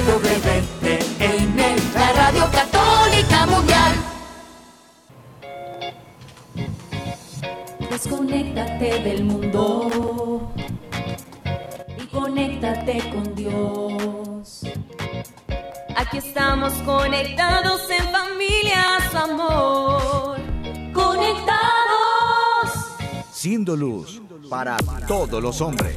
EWTN, la Radio Católica Mundial. Desconéctate del mundo y conéctate con Dios. Aquí estamos conectados en familia, su amor. Conectados. Siendo luz para todos los hombres.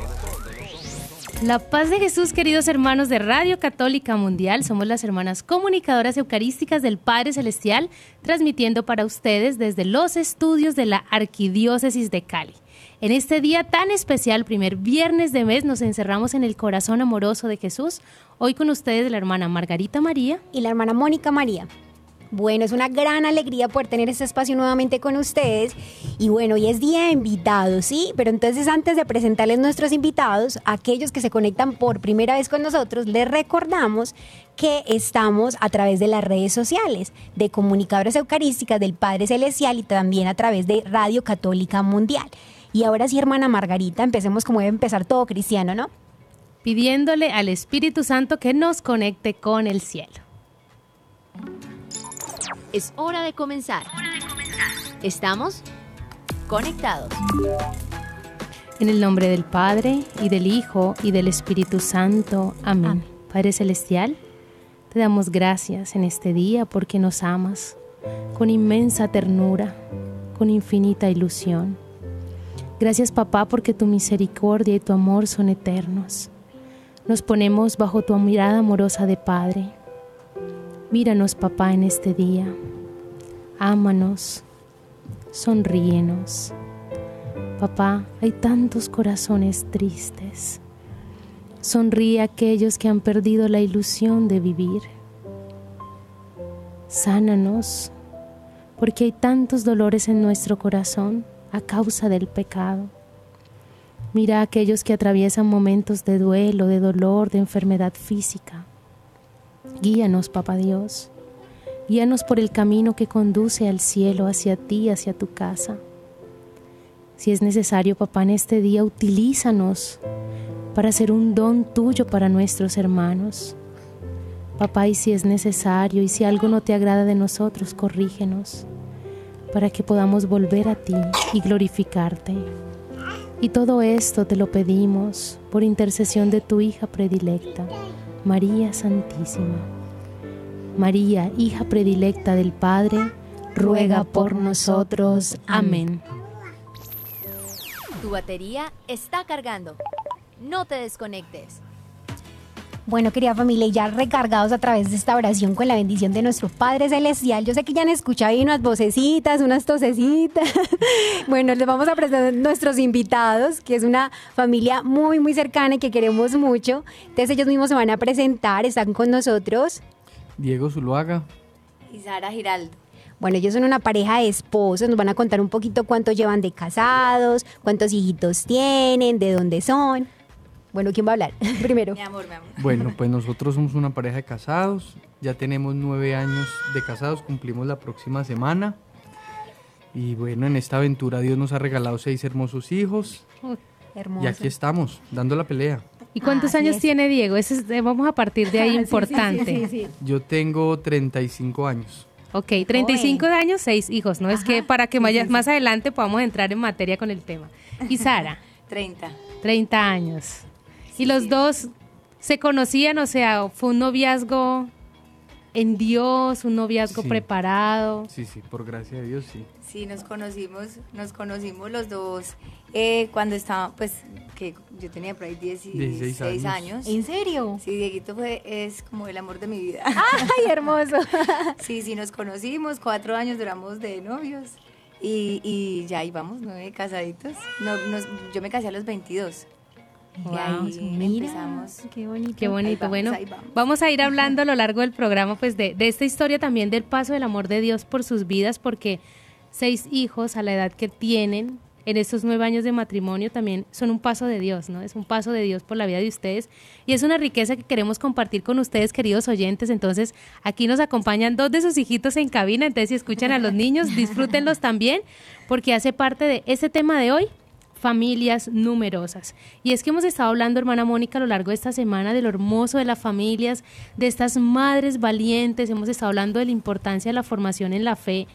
La paz de Jesús, queridos hermanos de Radio Católica Mundial, somos las hermanas comunicadoras eucarísticas del Padre Celestial, transmitiendo para ustedes desde los estudios de la Arquidiócesis de Cali. En este día tan especial, primer viernes de mes, nos encerramos en el corazón amoroso de Jesús. Hoy con ustedes la hermana Margarita María y la hermana Mónica María. Bueno, es una gran alegría poder tener este espacio nuevamente con ustedes. Y bueno, hoy es día de invitados, ¿sí? Pero entonces antes de presentarles nuestros invitados, aquellos que se conectan por primera vez con nosotros, les recordamos que estamos a través de las redes sociales de Comunicadoras Eucarísticas del Padre Celestial y también a través de Radio Católica Mundial. Y ahora sí, hermana Margarita, empecemos como debe empezar todo cristiano, ¿no? Pidiéndole al Espíritu Santo que nos conecte con el cielo. Es hora de comenzar. Estamos conectados. En el nombre del Padre, y del Hijo, y del Espíritu Santo. Amén. Padre Celestial, te damos gracias en este día porque nos amas con inmensa ternura, con infinita ilusión. Gracias papá porque tu misericordia y tu amor son eternos. Nos ponemos bajo tu mirada amorosa de Padre Míranos, papá, en este día. Ámanos. Sonríenos. Papá, hay tantos corazones tristes. Sonríe a aquellos que han perdido la ilusión de vivir. Sánanos, porque hay tantos dolores en nuestro corazón a causa del pecado. Mira a aquellos que atraviesan momentos de duelo, de dolor, de enfermedad física. Guíanos, Papá Dios. Guíanos por el camino que conduce al cielo, hacia ti, hacia tu casa. Si es necesario, papá, en este día, utilízanos para ser un don tuyo para nuestros hermanos. Papá, y si es necesario, y si algo no te agrada de nosotros, corrígenos, para que podamos volver a ti y glorificarte. Y todo esto te lo pedimos por intercesión de tu hija predilecta María Santísima. María, hija predilecta del Padre, ruega por nosotros. Amén. Tu batería está cargando. No te desconectes. Bueno, querida familia, ya recargados a través de esta oración con la bendición de nuestro Padre Celestial. Yo sé que ya han escuchado ahí unas vocecitas, unas tosecitas. bueno, les vamos a presentar a nuestros invitados, que es una familia muy, muy cercana y que queremos mucho. Entonces ellos mismos se van a presentar, están con nosotros. Diego Zuluaga. Y Sara Giraldo. Bueno, ellos son una pareja de esposos, nos van a contar un poquito cuánto llevan de casados, cuántos hijitos tienen, de dónde son. Bueno, ¿quién va a hablar primero? Mi amor, mi amor. Bueno, pues nosotros somos una pareja de casados, ya tenemos nueve años de casados, cumplimos la próxima semana. Y bueno, en esta aventura Dios nos ha regalado seis hermosos hijos. Hermoso. Y aquí estamos, dando la pelea. ¿Y cuántos años tiene Diego? Ese es- eh, vamos a partir de ahí importante. sí, sí, sí. Yo tengo 35 años. Ok, 35 años, seis hijos, ¿no? Es que para que vaya- más adelante podamos entrar en materia con el tema. Y Sara, 30. 30 años. Y los dos se conocían, o sea, fue un noviazgo en Dios, un noviazgo Sí. preparado. Sí, sí, por gracia de Dios, sí. Sí, nos conocimos, nos conocimos los dos eh, cuando estaba, pues, que yo tenía por ahí 16, 16 años. años. ¿En serio? Sí, Dieguito fue, es como el amor de mi vida. Ay, hermoso. Sí, sí, nos conocimos, cuatro años duramos de novios y, y ya íbamos, nueve casaditos. No, nos- yo me casé a los 22. Wow, ahí Mira, empezamos. qué bonito. Qué bonito. vamos, bueno, vamos a ir hablando a lo largo del programa, pues, de, de esta historia también del paso del amor de Dios por sus vidas, porque seis hijos a la edad que tienen en estos nueve años de matrimonio también son un paso de Dios, ¿no? Es un paso de Dios por la vida de ustedes y es una riqueza que queremos compartir con ustedes, queridos oyentes. Entonces, aquí nos acompañan dos de sus hijitos en cabina, entonces si escuchan a los niños, disfrútenlos también, porque hace parte de ese tema de hoy, familias numerosas. Y es que hemos estado hablando, hermana Mónica, a lo largo de esta semana de lo hermoso de las familias, de estas madres valientes, hemos estado hablando de la importancia de la formación en la fe.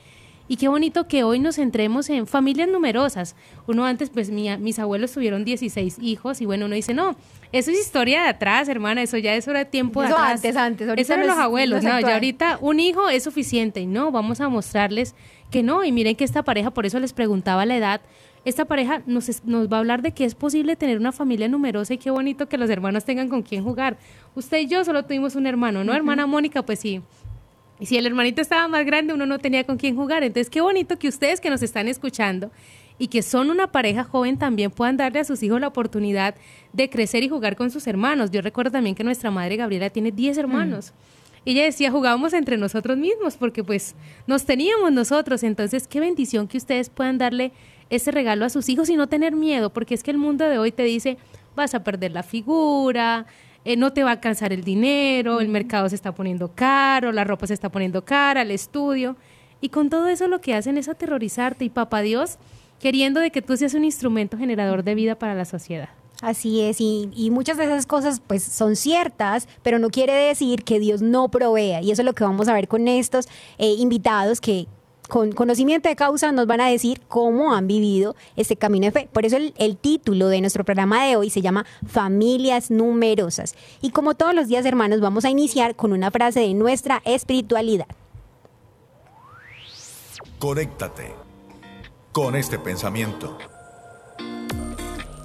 Y qué bonito que hoy nos centremos en familias numerosas. Uno antes, pues mis abuelos tuvieron 16 hijos y bueno, uno dice, no, eso es historia de atrás, hermana, eso ya es hora de tiempo de atrás. antes, antes. Eso eran los abuelos, no, ya ahorita un hijo es suficiente no, vamos a mostrarles que no. Y miren que esta pareja, por eso les preguntaba la edad, esta pareja nos, nos va a hablar de que es posible tener una familia numerosa y qué bonito que los hermanos tengan con quién jugar. Usted y yo solo tuvimos un hermano, ¿no? Hermana Mónica, pues sí. Y si el hermanito estaba más grande, uno no tenía con quién jugar. Entonces, qué bonito que ustedes que nos están escuchando y que son una pareja joven también puedan darle a sus hijos la oportunidad de crecer y jugar con sus hermanos. Yo recuerdo también que nuestra madre Gabriela tiene 10 hermanos. ella decía, jugábamos entre nosotros mismos porque pues nos teníamos nosotros. Entonces, qué bendición que ustedes puedan darle ese regalo a sus hijos y no tener miedo, porque es que el mundo de hoy te dice, vas a perder la figura, eh, no te va a alcanzar el dinero, el mercado se está poniendo caro, la ropa se está poniendo cara, el estudio. Y con todo eso lo que hacen es aterrorizarte y papá Dios queriendo de que tú seas un instrumento generador de vida para la sociedad. Así es, y, muchas de esas cosas pues son ciertas, pero no quiere decir que Dios no provea. Y eso es lo que vamos a ver con estos eh, invitados que, con conocimiento de causa nos van a decir cómo han vivido este camino de fe. Por eso el, el, título de nuestro programa de hoy se llama Familias Numerosas. Y como todos los días, hermanos, vamos a iniciar con una frase de nuestra espiritualidad. Conéctate con este pensamiento.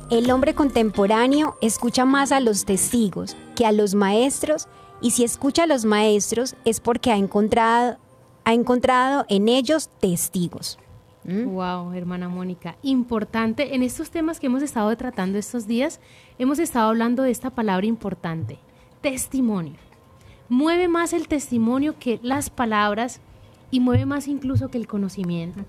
El hombre contemporáneo escucha más a los testigos que a los maestros y si escucha a los maestros es porque ha encontrado ha encontrado en ellos testigos. Wow, ¿Mm? hermana Mónica, importante. En estos temas que hemos estado tratando estos días, hemos estado hablando de esta palabra importante, testimonio. Mueve más el testimonio que las palabras y mueve más incluso que el conocimiento.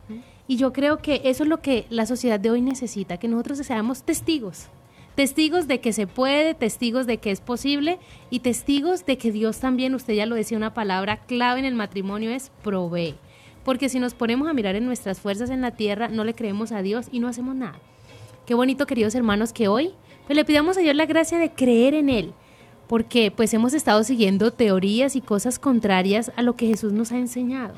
Y yo creo que eso es lo que la sociedad de hoy necesita, que nosotros seamos testigos testigos de que se puede, testigos de que es posible y testigos de que Dios también, usted ya lo decía, una palabra clave en el matrimonio es provee. Porque si nos ponemos a mirar en nuestras fuerzas en la tierra, no le creemos a Dios y no hacemos nada. Qué bonito, queridos hermanos, que hoy pues, le pidamos a Dios la gracia de creer en Él, porque pues hemos estado siguiendo teorías y cosas contrarias a lo que Jesús nos ha enseñado.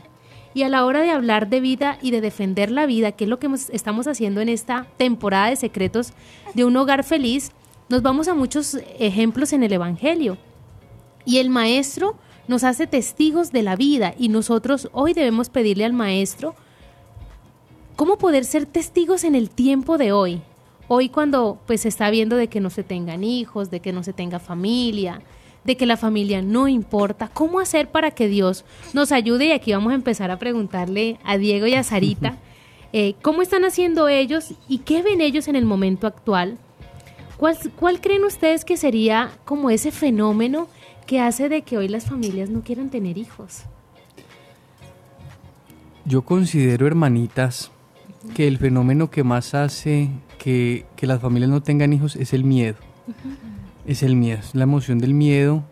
Y a la hora de hablar de vida y de defender la vida, que es lo que estamos haciendo en esta temporada de secretos de un hogar feliz, nos vamos a muchos ejemplos en el Evangelio. Y el Maestro nos hace testigos de la vida y nosotros hoy debemos pedirle al Maestro cómo poder ser testigos en el tiempo de hoy. Hoy cuando pues se está viendo de que no se tengan hijos, de que no se tenga familia, de que la familia no importa. ¿Cómo hacer para que Dios nos ayude? Y aquí vamos a empezar a preguntarle a Diego y a Sarita, eh, ¿cómo están haciendo ellos y qué ven ellos en el momento actual? ¿Cuál, ¿Cuál creen ustedes que sería como ese fenómeno que hace de que hoy las familias no quieran tener hijos? Yo considero, hermanitas, que el fenómeno que más hace que, que las familias no tengan hijos es el miedo es el miedo, es la emoción del miedo,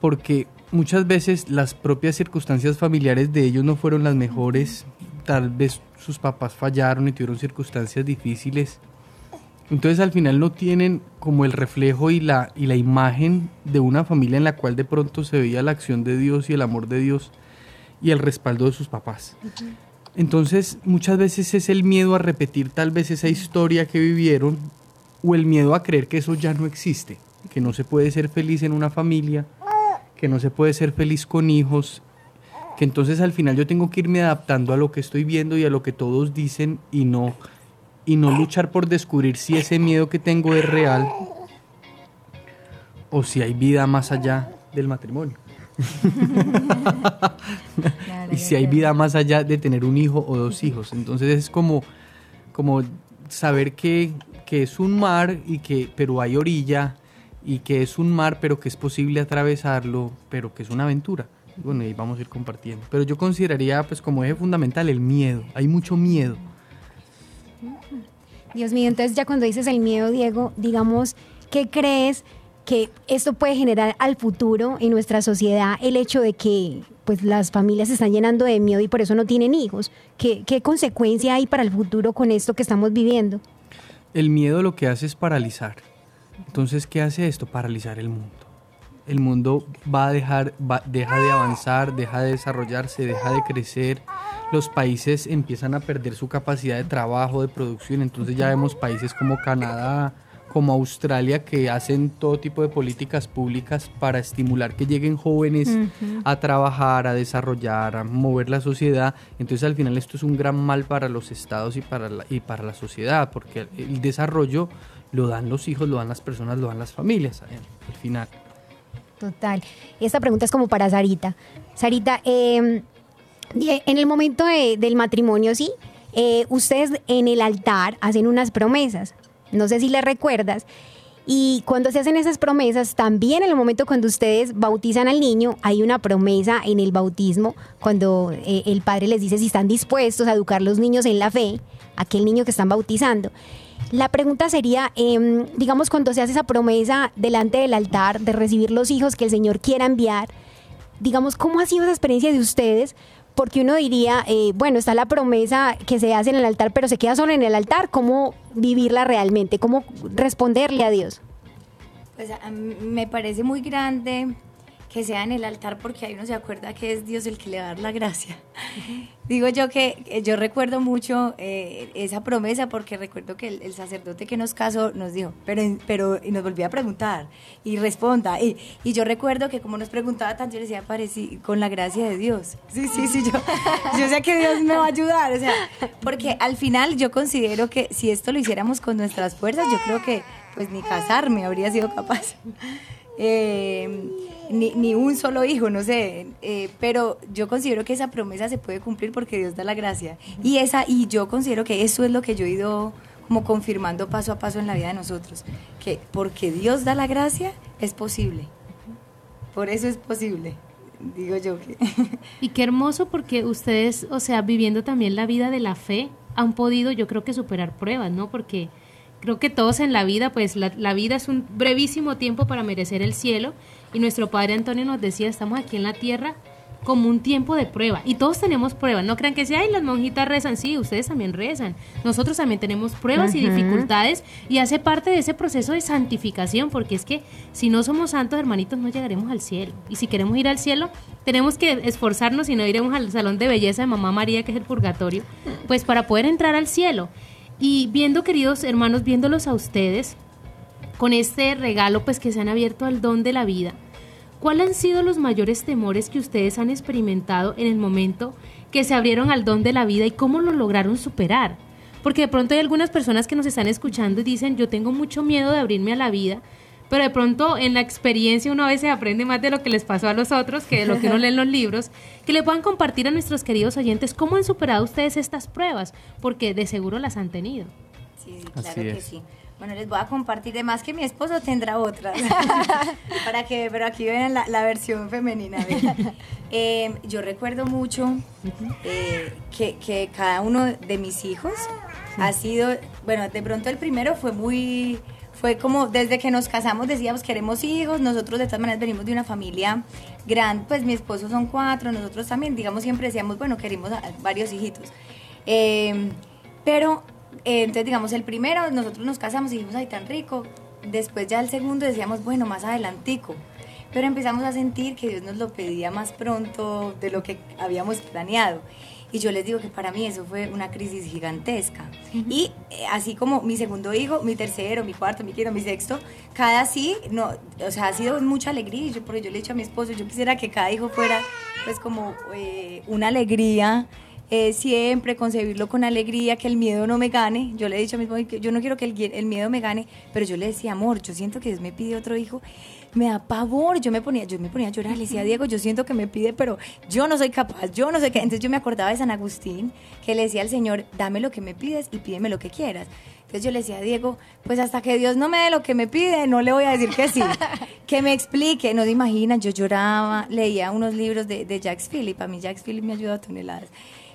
porque muchas veces las propias circunstancias familiares de ellos no fueron las mejores, tal vez sus papás fallaron y tuvieron circunstancias difíciles. Entonces al final no tienen como el reflejo y la, y la imagen de una familia en la cual de pronto se veía la acción de Dios y el amor de Dios y el respaldo de sus papás. Entonces muchas veces es el miedo a repetir tal vez esa historia que vivieron o el miedo a creer que eso ya no existe, que no se puede ser feliz en una familia, que no se puede ser feliz con hijos, que entonces al final yo tengo que irme adaptando a lo que estoy viendo y a lo que todos dicen y no y no luchar por descubrir si ese miedo que tengo es real o si hay vida más allá del matrimonio. y si hay vida más allá de tener un hijo o dos hijos. Entonces es como, como saber que que es un mar y que pero hay orilla y que es un mar pero que es posible atravesarlo, pero que es una aventura. Bueno, ahí vamos a ir compartiendo. Pero yo consideraría pues como eje fundamental el miedo. Hay mucho miedo. Dios mío, entonces ya cuando dices el miedo, Diego, digamos, ¿qué crees que esto puede generar al futuro en nuestra sociedad el hecho de que pues las familias se están llenando de miedo y por eso no tienen hijos? ¿Qué, qué consecuencia hay para el futuro con esto que estamos viviendo? El miedo lo que hace es paralizar. Entonces, ¿qué hace esto? Paralizar el mundo. El mundo va a dejar, va- deja de avanzar, deja de desarrollarse, deja de crecer. Los países empiezan a perder su capacidad de trabajo, de producción. Entonces ya vemos países como Canadá, como Australia, que hacen todo tipo de políticas públicas para estimular que lleguen jóvenes a trabajar, a desarrollar, a mover la sociedad. Entonces al final esto es un gran mal para los estados y para la, y para la sociedad, porque el desarrollo lo dan los hijos, lo dan las personas, lo dan las familias eh, al final. Total. Esta pregunta es como para Sarita. Sarita, eh, die- en el momento de- del matrimonio, sí, eh, ustedes en el altar hacen unas promesas. No sé si le recuerdas. Y cuando se hacen esas promesas, también en el momento cuando ustedes bautizan al niño, hay una promesa en el bautismo, cuando eh, el padre les dice si están dispuestos a educar a los niños en la fe, aquel niño que están bautizando. La pregunta sería, em, digamos, cuando se hace esa promesa delante del altar de recibir los hijos que el Señor quiera enviar, digamos, ¿cómo ha sido esa experiencia de ustedes? Porque uno diría, eh, bueno, está la promesa que se hace en el altar, pero se queda solo en el altar. ¿Cómo vivirla realmente? ¿Cómo responderle a Dios? Pues me parece muy grande que sea en el altar porque ahí uno se acuerda que es Dios el que le va a dar la gracia. Digo yo que eh, yo recuerdo mucho eh, esa promesa porque recuerdo que el, sacerdote que nos casó nos dijo, pero, pero y nos volvía a preguntar y responda. Y, y yo recuerdo que como nos preguntaba tanto, yo le decía, parecí con la gracia de Dios. Sí, sí, sí, yo, yo sé que Dios me va a ayudar. O sea, porque al final yo considero que si esto lo hiciéramos con nuestras fuerzas, yo creo que pues ni casarme habría sido capaz. Eh, ni, ni un solo hijo, no sé, eh, pero yo considero que esa promesa se puede cumplir porque Dios da la gracia. Y, esa, y yo considero que eso es lo que yo he ido como confirmando paso a paso en la vida de nosotros, que porque Dios da la gracia es posible. Por eso es posible, digo yo que... Y qué hermoso porque ustedes, o sea, viviendo también la vida de la fe, han podido, yo creo que superar pruebas, ¿no? Porque creo que todos en la vida, pues la, la vida es un brevísimo tiempo para merecer el cielo. Y nuestro padre Antonio nos decía, estamos aquí en la tierra como un tiempo de prueba. Y todos tenemos pruebas. No crean que si, ay, las monjitas rezan. Sí, ustedes también rezan. Nosotros también tenemos pruebas y dificultades. Y hace parte de ese proceso de santificación. Porque es que si no somos santos, hermanitos, no llegaremos al cielo. Y si queremos ir al cielo, tenemos que esforzarnos y no iremos al salón de belleza de Mamá María, que es el purgatorio. Pues para poder entrar al cielo. Y viendo, queridos hermanos, viéndolos a ustedes, con este regalo pues que se han abierto al don de la vida, ¿cuáles han sido los mayores temores que ustedes han experimentado en el momento que se abrieron al don de la vida y cómo lo lograron superar? Porque de pronto hay algunas personas que nos están escuchando y dicen, yo tengo mucho miedo de abrirme a la vida, pero de pronto en la experiencia uno a veces aprende más de lo que les pasó a los otros que de lo que uno lee en los libros, que le puedan compartir a nuestros queridos oyentes cómo han superado ustedes estas pruebas, porque de seguro las han tenido. Sí, sí, Así claro que es. sí. Bueno, les voy a compartir, de más que mi esposo tendrá otras. Para que, pero aquí ven la, la versión femenina. Eh, yo recuerdo mucho eh, que, que cada uno de mis hijos ha sido, bueno, de pronto el primero fue muy, fue como desde que nos casamos decíamos queremos hijos, nosotros de todas maneras venimos de una familia grande, pues mi esposo son cuatro, nosotros también, digamos, siempre decíamos, bueno, queremos varios hijitos. Eh, pero, entonces, digamos, el primero, nosotros nos casamos y dijimos, ay, tan rico. Después ya el segundo decíamos, bueno, más adelantico. Pero empezamos a sentir que Dios nos lo pedía más pronto de lo que habíamos planeado. Y yo les digo que para mí eso fue una crisis gigantesca. Y eh, así como mi segundo hijo, mi tercero, mi cuarto, mi quinto, mi sexto, cada sí, no, o sea, ha sido mucha alegría. Yo, porque yo le he dicho a mi esposo, yo quisiera que cada hijo fuera pues como eh, una alegría eh, siempre concebirlo con alegría, que el miedo no me gane. Yo le he dicho a mi que yo no quiero que el, el miedo me gane, pero yo le decía, amor, yo siento que Dios me pide otro hijo, me da pavor. Yo me ponía, yo me ponía a llorar, le decía, Diego, yo siento que me pide, pero yo no soy capaz, yo no sé qué. Entonces yo me acordaba de San Agustín, que le decía al Señor, dame lo que me pides y pídeme lo que quieras. Entonces yo le decía a Diego, pues hasta que Dios no me dé lo que me pide, no le voy a decir que sí. que me explique, no se imaginan, yo lloraba, leía unos libros de, de Jacques Philip, a mí Jacques Philip me ayuda a toneladas.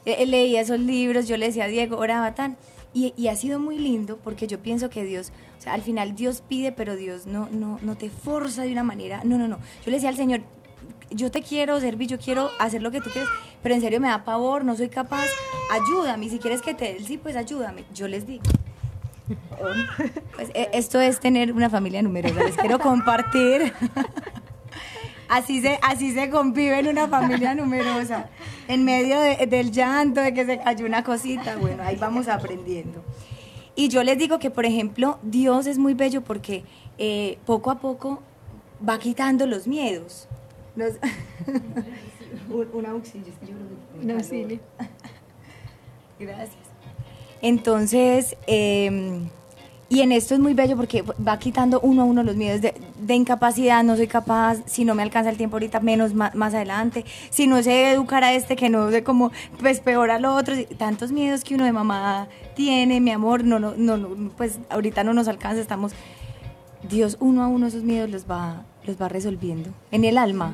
Eh, eh, leía esos libros, yo le decía a Diego, oraba tan. Y, y ha sido muy lindo porque yo pienso que Dios, o sea, al final Dios pide, pero Dios no, no, no te forza de una manera. No, no, no. Yo le decía al Señor, yo te quiero servir, yo quiero hacer lo que tú quieres, pero en serio me da pavor, no soy capaz. Ayúdame, si quieres que te dé sí, pues ayúdame. Yo les digo. Pues eh, esto es tener una familia numerosa, les quiero compartir. Así se, así se convive en una familia numerosa, en medio de- del llanto, de que se cayó una cosita, bueno, ahí vamos aprendiendo. Y yo les digo que, por ejemplo, Dios es muy bello porque eh, poco a poco va quitando los miedos. Los- un, un auxilio, yo creo que tiene Un calor. auxilio. Gracias. Entonces, eh, y en esto es muy bello porque va quitando uno a uno los miedos de, de incapacidad, no soy capaz, si no me alcanza el tiempo ahorita, menos más, adelante, si no sé educar a este, que no sé cómo, pues peor al otro, tantos miedos que uno de mamá tiene, mi amor, no, no, no, no, pues ahorita no nos alcanza, estamos, Dios uno a uno esos miedos los va, los va resolviendo en el alma.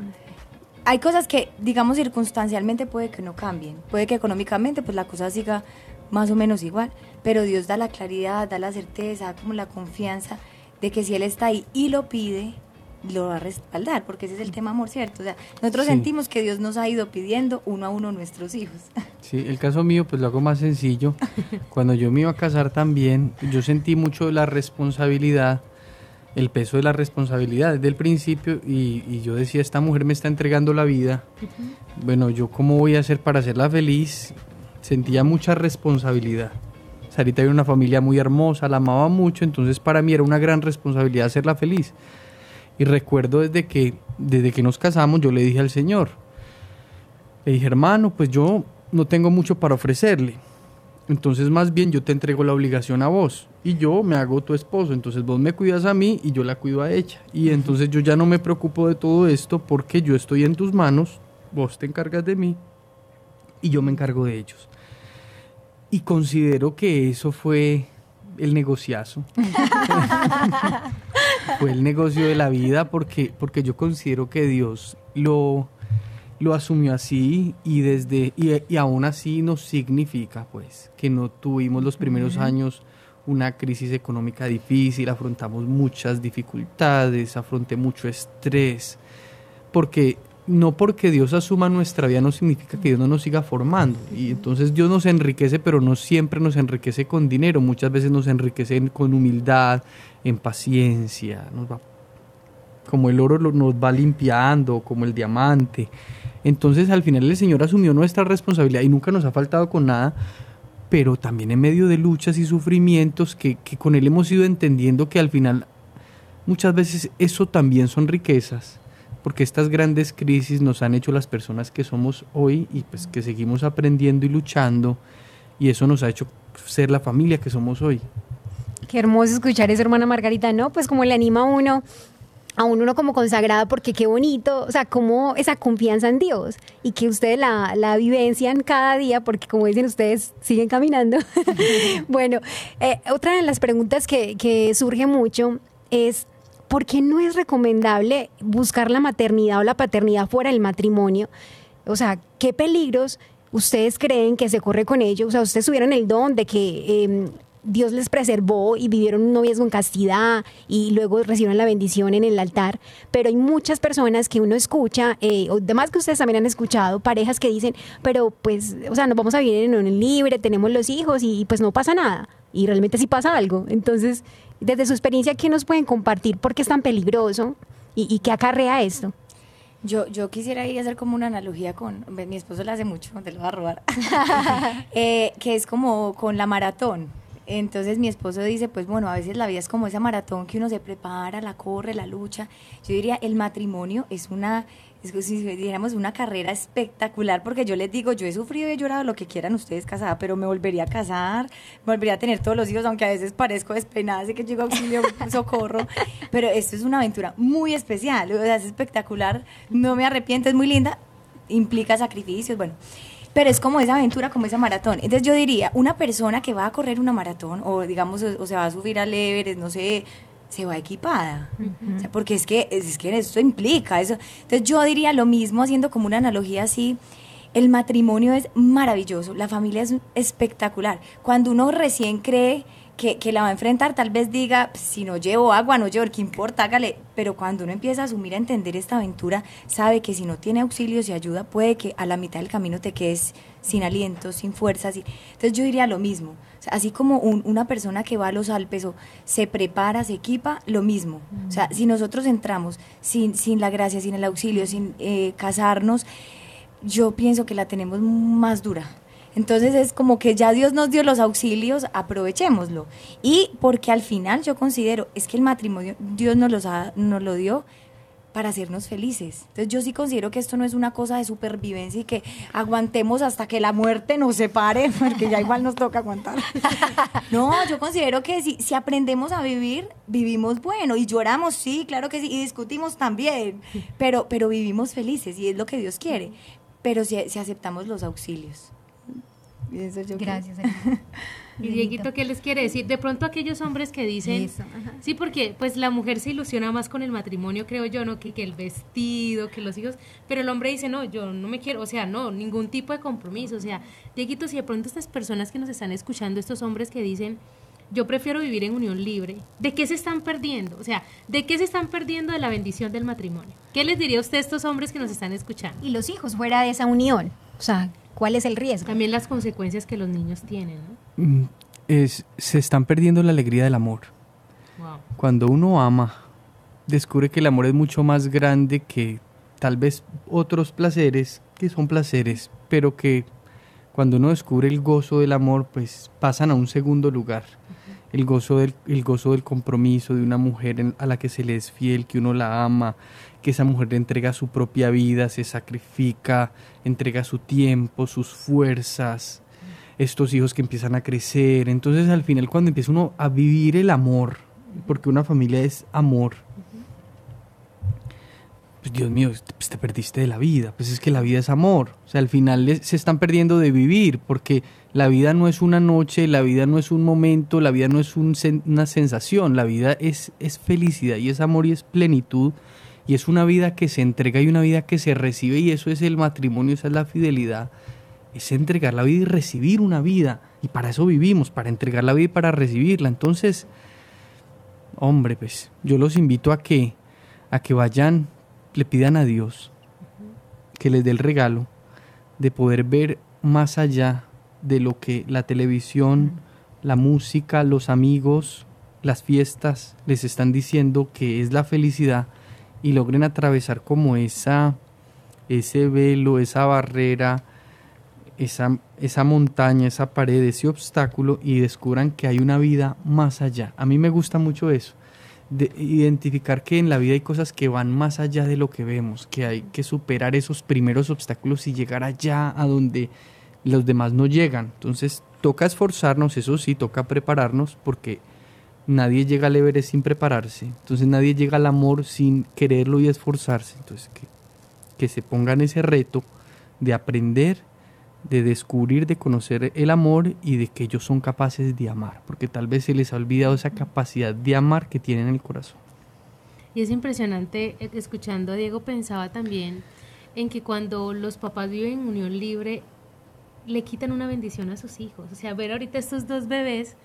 Hay cosas que, digamos, circunstancialmente puede que no cambien, puede que económicamente pues la cosa siga más o menos igual, pero Dios da la claridad, da la certeza, da como la confianza de que si Él está ahí y lo pide, lo va a respaldar, porque ese es el tema amor, ¿cierto? O sea, nosotros Sí. sentimos que Dios nos ha ido pidiendo uno a uno nuestros hijos. Sí, el caso mío pues lo hago más sencillo. Cuando yo me iba a casar también, yo sentí mucho la responsabilidad, el peso de la responsabilidad desde el principio y, y yo decía, esta mujer me está entregando la vida. Bueno, yo cómo voy a hacer para hacerla feliz? Sentía mucha responsabilidad. Sarita era una familia muy hermosa, la amaba mucho, entonces para mí era una gran responsabilidad hacerla feliz. Y recuerdo desde que, desde que nos casamos, yo le dije al Señor, le dije, hermano, pues yo no tengo mucho para ofrecerle. Entonces más bien yo te entrego la obligación a vos y yo me hago tu esposo. Entonces vos me cuidas a mí y yo la cuido a ella. Y entonces yo ya no me preocupo de todo esto porque yo estoy en tus manos, vos te encargas de mí y yo me encargo de ellos. Y considero que eso fue el negociazo. fue el negocio de la vida porque, porque yo considero que Dios lo, lo asumió así y desde y, y aún así no significa pues que no tuvimos los primeros años una crisis económica difícil, afrontamos muchas dificultades, afronté mucho estrés, porque no porque Dios asuma nuestra vida no significa que Dios no nos siga formando. Y entonces Dios nos enriquece, pero no siempre nos enriquece con dinero, muchas veces nos enriquece en- con humildad, en paciencia, nos va como el oro nos va limpiando, como el diamante. Entonces al final el Señor asumió nuestra responsabilidad y nunca nos ha faltado con nada, pero también en medio de luchas y sufrimientos que, que con Él hemos ido entendiendo que al final muchas veces eso también son riquezas, porque estas grandes crisis nos han hecho las personas que somos hoy y pues que seguimos aprendiendo y luchando y eso nos ha hecho ser la familia que somos hoy. Qué hermoso escuchar eso, hermana Margarita, ¿no? Pues como le anima a uno, a uno, uno como consagrada, porque qué bonito, o sea, como esa confianza en Dios y que ustedes la, la vivencian cada día, porque como dicen ustedes, siguen caminando. bueno, eh, otra de las preguntas que, que surge mucho es, ¿por qué no es recomendable buscar la maternidad o la paternidad fuera del matrimonio? O sea, ¿qué peligros ustedes creen que se corre con ello? O sea, ustedes tuvieron el don de que eh, Dios les preservó y vivieron un noviazgo en castidad y luego recibieron la bendición en el altar, pero hay muchas personas que uno escucha, eh, o demás que ustedes también han escuchado, parejas que dicen, pero pues, o sea, nos vamos a vivir en un libre, tenemos los hijos y, y pues no pasa nada. Y realmente sí pasa algo. Entonces, desde su experiencia, ¿qué nos pueden compartir? ¿Por qué es tan peligroso? ¿Y, y qué acarrea esto? Yo, yo quisiera ahí hacer como una analogía con, mi esposo lo hace mucho, te lo va a robar, Eh, que es como con la maratón. Entonces mi esposo dice, pues bueno, a veces la vida es como esa maratón que uno se prepara, la corre, la lucha. Yo diría, el matrimonio es una, es como si dijéramos una carrera espectacular, porque yo les digo, yo he sufrido y he llorado lo que quieran ustedes casada, pero me volvería a casar, me volvería a tener todos los hijos, aunque a veces parezco despeinada, así que llego auxilio, socorro. Pero esto es una aventura muy especial, o sea, es espectacular, no me arrepiento, es muy linda, implica sacrificios, bueno. Pero es como esa aventura, como esa maratón. Entonces yo diría, una persona que va a correr una maratón, o digamos, o, o se va a subir al Everest, no sé, se va equipada. O sea, porque es que, es que esto implica eso. Entonces yo diría lo mismo, haciendo como una analogía así. El matrimonio es maravilloso, la familia es espectacular. Cuando uno recién cree que, que la va a enfrentar, tal vez diga, "Pues, si no llevo agua, no llevo, ¿qué importa? Hágale. Pero cuando uno empieza a asumir, a entender esta aventura, sabe que si no tiene auxilios y ayuda, puede que a la mitad del camino te quedes sin aliento, sin fuerzas. Entonces yo diría lo mismo. O sea, así como un- una persona que va a los Alpes o se prepara, se equipa, lo mismo. O sea, si nosotros entramos sin, sin la gracia, sin el auxilio, sin eh, casarnos, yo pienso que la tenemos más dura. Entonces es como que ya Dios nos dio los auxilios, aprovechémoslo. Y porque al final yo considero, es que el matrimonio Dios nos, los ha- nos lo dio para hacernos felices. Entonces yo sí considero que esto no es una cosa de supervivencia y que aguantemos hasta que la muerte nos separe, porque ya igual nos toca aguantar. No, yo considero que si, si aprendemos a vivir, vivimos bueno y lloramos, sí, claro que sí, y discutimos también, pero, pero vivimos felices y es lo que Dios quiere, pero si, si aceptamos los auxilios. Y eso yo. Gracias. Y Dieguito, ¿qué les quiere decir? De pronto aquellos hombres que dicen, Eso, sí, porque pues la mujer se ilusiona más con el matrimonio, creo yo, ¿no? Que, que el vestido, que los hijos, pero el hombre dice, no, yo no me quiero, o sea, no, ningún tipo de compromiso, o sea, Dieguito, si de pronto estas personas que nos están escuchando, estos hombres que dicen, yo prefiero vivir en unión libre, ¿de qué se están perdiendo? O sea, ¿de qué se están perdiendo de la bendición del matrimonio? ¿Qué les diría usted a estos hombres que nos están escuchando? Y los hijos fuera de esa unión. O sea, ¿cuál es el riesgo? También las consecuencias que los niños tienen, ¿no? Mm, Es, se están perdiendo la alegría del amor. Wow. Cuando uno ama, descubre que el amor es mucho más grande que tal vez otros placeres, que son placeres, pero que cuando uno descubre el gozo del amor, pues pasan a un segundo lugar. El gozo del, el gozo del compromiso de una mujer a la que se le es fiel, que uno la ama, que esa mujer le entrega su propia vida, se sacrifica, entrega su tiempo, sus fuerzas, estos hijos que empiezan a crecer. Entonces al final cuando empieza uno a vivir el amor, porque una familia es amor, pues Dios mío, pues te perdiste de la vida, pues es que la vida es amor. O sea, al final se están perdiendo de vivir, porque la vida no es una noche, la vida no es un momento, la vida no es una sensación, la vida es, es felicidad y es amor y es plenitud. Y es una vida que se entrega y una vida que se recibe y eso es el matrimonio, esa es la fidelidad es entregar la vida y recibir una vida. Y para eso vivimos, para entregar la vida y para recibirla. Entonces, hombre, pues yo los invito a que, a que vayan, le pidan a Dios que les dé el regalo de poder ver más allá de lo que la televisión, la música, los amigos, las fiestas les están diciendo que es la felicidad y logren atravesar como esa ese velo, esa barrera, esa, esa montaña, esa pared, ese obstáculo y descubran que hay una vida más allá. A mí me gusta mucho eso, de identificar que en la vida hay cosas que van más allá de lo que vemos, que hay que superar esos primeros obstáculos y llegar allá a donde los demás no llegan. Entonces toca esforzarnos, eso sí, toca prepararnos porque nadie llega al Everest sin prepararse. Entonces nadie llega al amor sin quererlo y esforzarse. Entonces que, que se pongan ese reto de aprender de descubrir, de conocer el amor y de que ellos son capaces de amar, porque tal vez se les ha olvidado esa capacidad de amar que tienen en el corazón. Y es impresionante, eh, escuchando a Diego, pensaba también en que cuando los papás viven en unión libre, le quitan una bendición a sus hijos. O sea, ver ahorita estos dos bebés,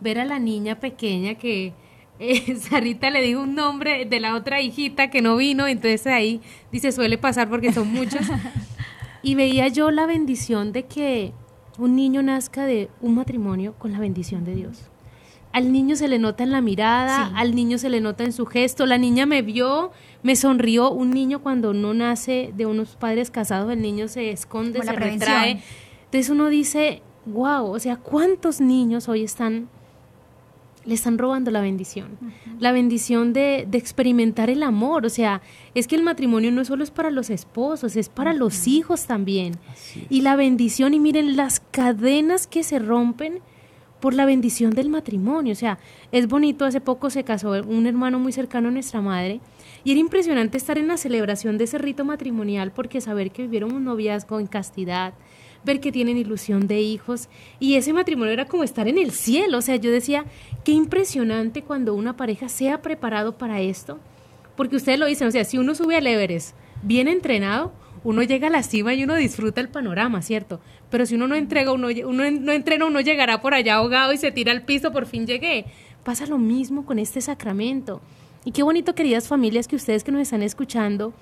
ver a la niña pequeña que eh, Sarita le dijo un nombre de la otra hijita que no vino, entonces ahí dice, suele pasar porque son muchos. y veía yo la bendición de que un niño nazca de un matrimonio con la bendición de Dios. Al niño se le nota en la mirada, Sí. al niño se le nota en su gesto. La niña me vio, me sonrió. Un niño cuando no nace de unos padres casados, el niño se esconde, Como se retrae. Entonces uno dice, wow, o sea, ¿cuántos niños hoy están, le están robando la bendición? La bendición de, de experimentar el amor. O sea, es que el matrimonio no solo es para los esposos, es para los hijos también. Y la bendición, y miren las cadenas que se rompen por la bendición del matrimonio. O sea, es bonito, hace poco se casó un hermano muy cercano a nuestra madre y era impresionante estar en la celebración de ese rito matrimonial porque saber que vivieron un noviazgo en castidad, ver que tienen ilusión de hijos y ese matrimonio era como estar en el cielo. O sea, yo decía, qué impresionante cuando una pareja sea preparado para esto, porque ustedes lo dicen, o sea, si uno sube al Everest bien entrenado, uno llega a la cima y uno disfruta el panorama, ¿cierto? Pero si uno no entrega, uno, uno no entrena, uno llegará por allá ahogado y se tira al piso, por fin llegué. Pasa lo mismo con este sacramento. Y qué bonito, queridas familias, que ustedes que nos están escuchando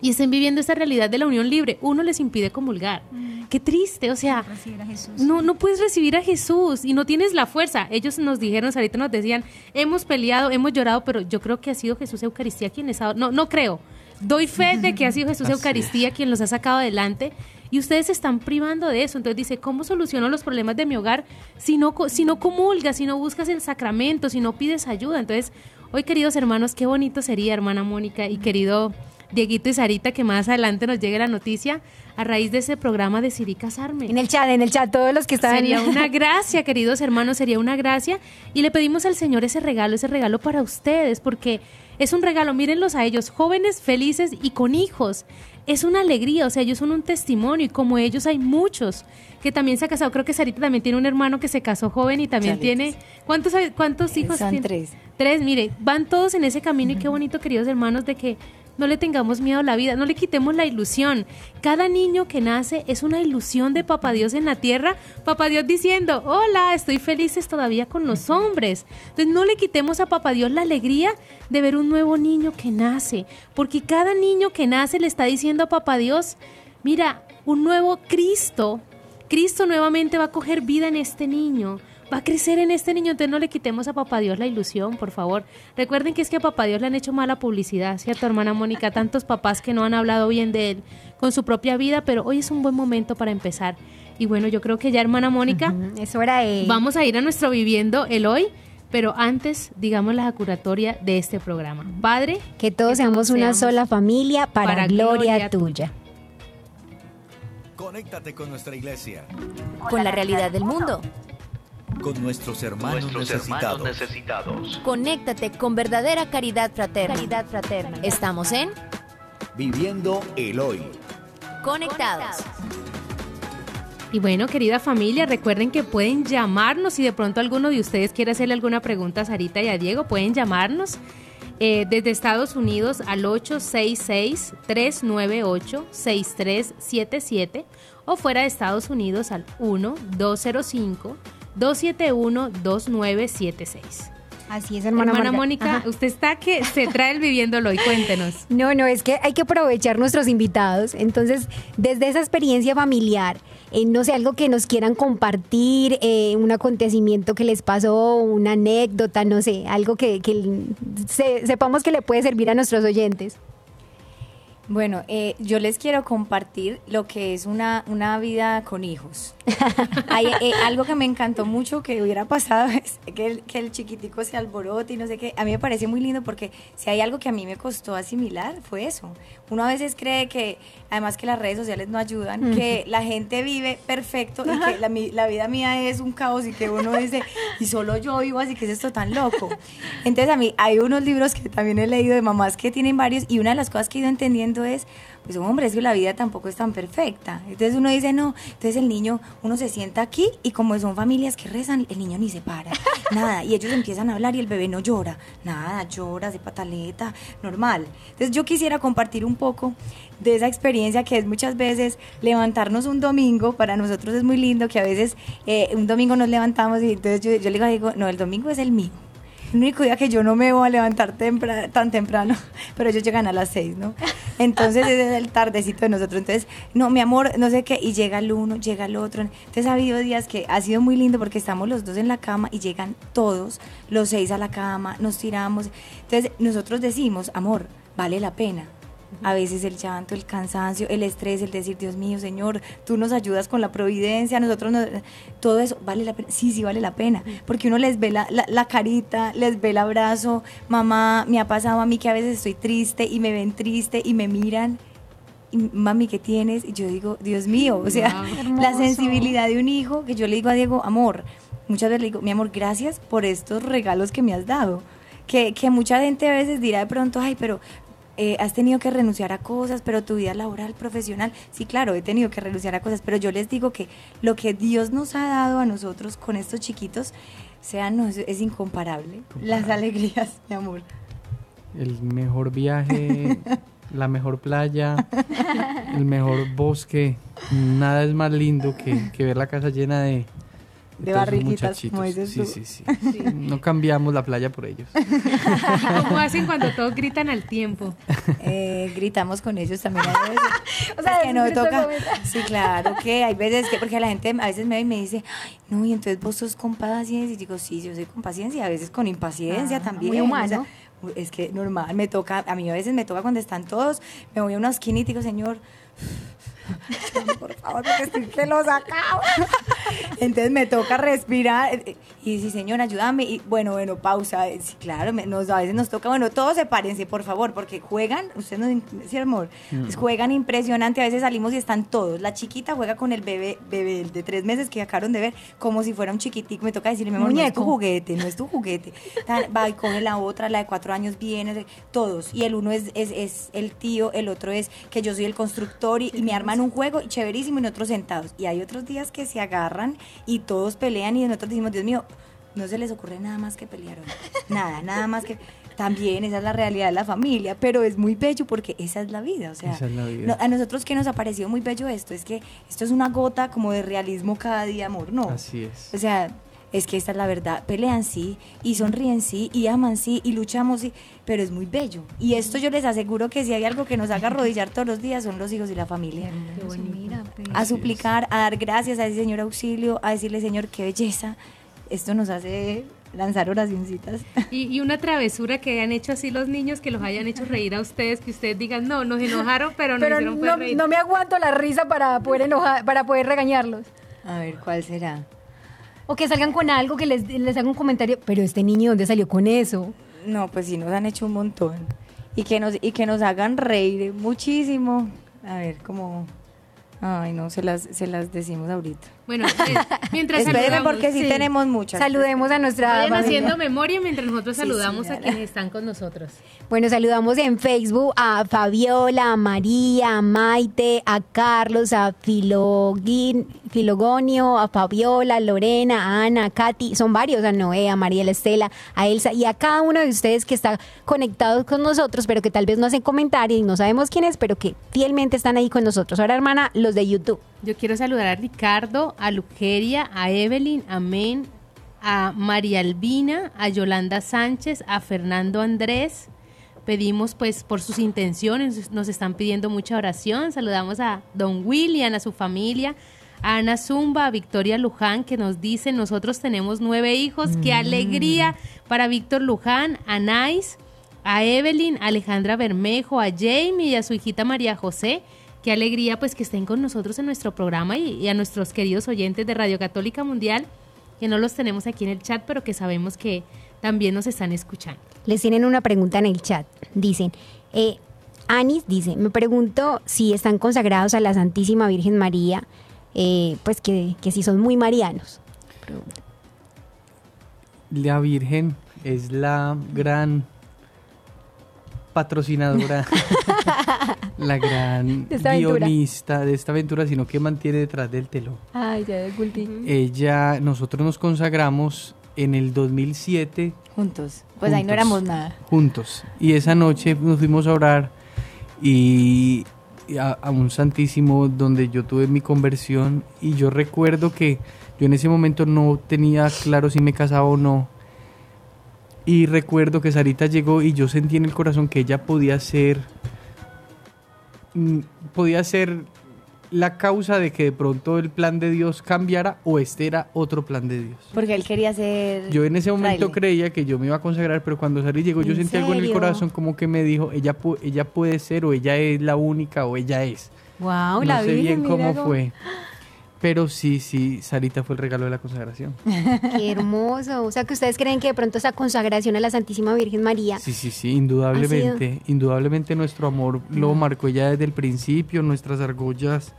y estén viviendo esta realidad de la unión libre, uno les impide comulgar. Mm. Qué triste, o sea, no, no puedes recibir a Jesús y no tienes la fuerza. Ellos nos dijeron, ahorita nos decían, hemos peleado, hemos llorado, pero yo creo que ha sido Jesús Eucaristía quien les ha... No, no creo. Doy fe de que ha sido Jesús Eucaristía quien los ha sacado adelante y ustedes se están privando de eso. Entonces dice, ¿cómo soluciono los problemas de mi hogar si no, si no comulgas, si no buscas el sacramento, si no pides ayuda? Entonces, hoy queridos hermanos, qué bonito sería, hermana Mónica y querido Dieguito y Sarita, que más adelante nos llegue la noticia a raíz de ese programa de casarme. En el chat, en el chat, todos los que están. Sería una gracia, queridos hermanos, sería una gracia. Y le pedimos al Señor ese regalo, ese regalo para ustedes, porque es un regalo, mírenlos a ellos, jóvenes, felices y con hijos. Es una alegría, o sea, ellos son un testimonio y como ellos hay muchos que también se ha casado. Creo que Sarita también tiene un hermano que se casó joven y también tiene... ¿Cuántos, cuántos hijos Son tiene? tres. Tres, mire, van todos en ese camino y qué bonito, queridos hermanos, de que no le tengamos miedo a la vida, no le quitemos la ilusión. Cada niño que nace es una ilusión de Papá Dios en la tierra. Papá Dios diciendo, hola, estoy felices todavía con los hombres. Entonces no le quitemos a Papá Dios la alegría de ver un nuevo niño que nace, porque cada niño que nace le está diciendo a Papá Dios, mira, un nuevo Cristo. Cristo nuevamente va a coger vida en este niño va a crecer en este niño, entonces no le quitemos a papá Dios la ilusión, por favor. Recuerden que es que a papá Dios le han hecho mala publicidad, tu hermana Mónica, tantos papás que no han hablado bien de él con su propia vida, pero hoy es un buen momento para empezar. Y bueno, yo creo que ya hermana Mónica, es hora de... vamos a ir a nuestro viviendo el hoy. Pero antes, digamos la curatoria de este programa. Padre, que todos seamos una sola familia para, gloria, tuya. Conéctate con nuestra iglesia. Con la realidad del mundo con nuestros hermanos, necesitados. Conéctate con verdadera caridad fraterna. Caridad fraterna. Estamos en Viviendo el Hoy. Conectados. Y bueno, querida familia, recuerden que pueden llamarnos si de pronto alguno de ustedes quiere hacerle alguna pregunta a Sarita y a Diego, pueden llamarnos eh, desde Estados Unidos al 866-398-6377 o fuera de Estados Unidos al 1-205. 271-2976. Así es, hermana, hermana Mónica. usted está que se trae el viviéndolo y cuéntenos. No, no, es que hay que aprovechar nuestros invitados. Entonces, desde esa experiencia familiar, eh, no sé, algo que nos quieran compartir, eh, un acontecimiento que les pasó, una anécdota, no sé, algo que, sepamos que le puede servir a nuestros oyentes. Bueno, eh, yo les quiero compartir lo que es una, una vida con hijos. Hay, eh, algo que me encantó mucho que hubiera pasado es que el, que el chiquitico se alborote y no sé qué. A mí me parece muy lindo porque si hay algo que a mí me costó asimilar fue eso. Uno a veces cree que, además que las redes sociales no ayudan, que la gente vive perfecto y que la, la, vida mía es un caos y que uno dice, y solo yo vivo así que es esto tan loco. Entonces a mí hay unos libros que también he leído de mamás que tienen varios y una de las cosas que he ido entendiendo es, pues hombre, es que la vida tampoco es tan perfecta. Entonces uno dice, no, entonces el niño, uno se sienta aquí y como son familias que rezan, el niño ni se para, nada, y ellos empiezan a hablar y el bebé no llora, nada, llora, de pataleta, normal. Entonces yo quisiera compartir un poco de esa experiencia que es muchas veces levantarnos un domingo, para nosotros es muy lindo que a veces eh, un domingo nos levantamos y entonces yo, yo le digo, no, el domingo es el mío el único día que yo no me voy a levantar tan temprano, pero ellos llegan a las seis, ¿no? Entonces es el tardecito de nosotros. Entonces, no, mi amor, no sé qué, y llega el uno, llega el otro. Entonces ha habido días que ha sido muy lindo porque estamos los dos en la cama y llegan todos, los seis a la cama, nos tiramos. Entonces nosotros decimos, amor, vale la pena a veces el llanto, el cansancio, el estrés, el decir, Dios mío, Señor, tú nos ayudas con la providencia, nosotros, todo eso, vale la pena, sí, sí vale la pena, porque uno les ve la, la, carita, les ve el abrazo, mamá, me ha pasado a mí que a veces estoy triste y me ven triste y me miran mami, ¿qué tienes? Y yo digo, Dios mío, o sea, la sensibilidad de un hijo, que yo le digo a Diego, amor, muchas veces le digo, mi amor, gracias por estos regalos que me has dado. Que, que mucha gente a veces dirá de pronto, ay, pero eh, has tenido que renunciar a cosas, pero tu vida laboral, profesional, sí, claro, he tenido que renunciar a cosas, pero yo les digo que lo que Dios nos ha dado a nosotros con estos chiquitos, sean, es, incomparable. Las alegrías, mi amor. El mejor viaje la mejor playa, el mejor bosque. Nada es más lindo que, que ver la casa llena de, De barriguitas, como dices sí, tú. sí, sí, No cambiamos la playa por ellos. ¿Y cómo hacen cuando todos gritan al tiempo? Eh, gritamos con ellos también a veces. O sea, Es que no toca. Sí, claro que hay veces que, porque la gente a veces me ve y me dice, "Ay, no, y entonces vos sos con paciencia. Y digo, sí, yo soy con paciencia, a veces con impaciencia Ah, también. muy humano. o sea, es que normal, me toca, a mí a veces me toca cuando están todos, me voy a una esquina y digo, señor, por favor, porque estoy que los acabo. Entonces me toca respirar y sí, señor, ayúdame. Y bueno, bueno, pausa. Sí, claro, me- nos, a veces nos toca, bueno, todos sepárense, por favor, porque juegan, usted no sí, amor, Pues juegan impresionante. A veces salimos y están todos. La chiquita juega con el bebé, bebé el de tres meses que acabaron de ver, como si fuera un chiquitico. Me toca decirle, mi amor, no es tu juguete, no es tu juguete. Va y coge la otra, la de cuatro años viene, todos. Y el uno es, es, es el tío, el otro es que yo soy el constructor y, y me arman un juego y chéverísimo y nosotros sentados. Y hay otros días que se agarran y todos pelean y nosotros decimos, Dios mío, no se les ocurre nada más que pelear hoy. Nada, nada más que... También esa es la realidad de la familia, pero es muy bello porque esa es la vida. O sea, Esa es la vida. no- a nosotros que nos ha parecido muy bello esto, es que esto es una gota como de realismo cada día, amor, ¿no? Así es. O sea, es que esta es la verdad. Pelean sí, y sonríen sí, y aman sí, y luchamos sí, pero es muy bello. Y esto yo les aseguro que si hay algo que nos haga arrodillar todos los días son los hijos y la familia. Pues. A suplicar, a dar gracias a ese Señor auxilio, a decirle, Señor, qué belleza. Esto nos hace lanzar oracioncitas. Y, y una travesura que hayan hecho así los niños, que los hayan hecho reír a ustedes, que ustedes digan, no, nos enojaron, pero nos Pero no, reír. no me aguanto la risa para poder enojar, para poder regañarlos. A ver, ¿cuál será? O que salgan con algo que les, les haga un comentario, pero este niño, ¿dónde salió con eso? No, pues sí, nos han hecho un montón. Y que nos, y que nos hagan reír muchísimo. A ver, como... Ay, no, se las, se las decimos ahorita. Bueno, eh, mientras Espérenme saludamos, porque sí, sí. tenemos muchas. Saludemos a nuestra vayan familia. haciendo memoria mientras nosotros saludamos sí, a quienes están con nosotros. Bueno, saludamos en Facebook a Fabiola, a María, a Maite, a Carlos, a Filogin, Filogonio, a Fabiola, a Lorena, a Ana, a Katy, son varios, a Noé, a María la Estela, a Elsa y a cada uno de ustedes que está conectados con nosotros, pero que tal vez no hacen comentarios y no sabemos quién es, pero que fielmente están ahí con nosotros. Ahora, hermana, los de YouTube. Yo quiero saludar a Ricardo, a Luqueria, a Evelyn, a Men, a María Albina, a Yolanda Sánchez, a Fernando Andrés. Pedimos pues por sus intenciones, nos están pidiendo mucha oración. Saludamos a Don William, a su familia, a Ana Zumba, a Victoria Luján, que nos dice, nosotros tenemos nueve hijos, qué alegría para Víctor Luján, a Nais, a Evelyn, a Alejandra Bermejo, a Jamie y a su hijita María José. Qué alegría pues que estén con nosotros en nuestro programa y, y a nuestros queridos oyentes de Radio Católica Mundial, que no los tenemos aquí en el chat, pero que sabemos que también nos están escuchando. Les tienen una pregunta en el chat. Dicen, eh, Anis dice, me pregunto si están consagrados a la Santísima Virgen María, eh, pues que, que si son muy marianos. La Virgen es la gran patrocinadora, la gran De esta aventura. guionista de esta aventura, sino que mantiene detrás del telón. Ay, ya, Ella, nosotros nos consagramos en el 2007 Juntos. Pues ahí no éramos nada. juntos. Y esa noche nos fuimos a orar y y a, a un santísimo donde yo tuve mi conversión y yo recuerdo que yo en ese momento no tenía claro si me casaba o no. Y recuerdo que Sarita llegó y yo sentí en el corazón que ella podía ser mm, podía ser la causa de que de pronto el plan de Dios cambiara o este era otro plan de Dios. Porque él quería ser. Yo en ese momento fraile. creía que yo me iba a consagrar, pero cuando Sari llegó yo ¿En sentí algo en el corazón como que me dijo, ella, ella puede ser o ella es la única o ella es. Wow, no la sé bien cómo- fue. Pero sí, sí, Sarita fue el regalo de la consagración. Qué hermoso. O sea, que ustedes creen que de pronto esa consagración a la Santísima Virgen María Sí, sí, sí, indudablemente. Indudablemente nuestro amor lo marcó ella desde el principio. Nuestras argollas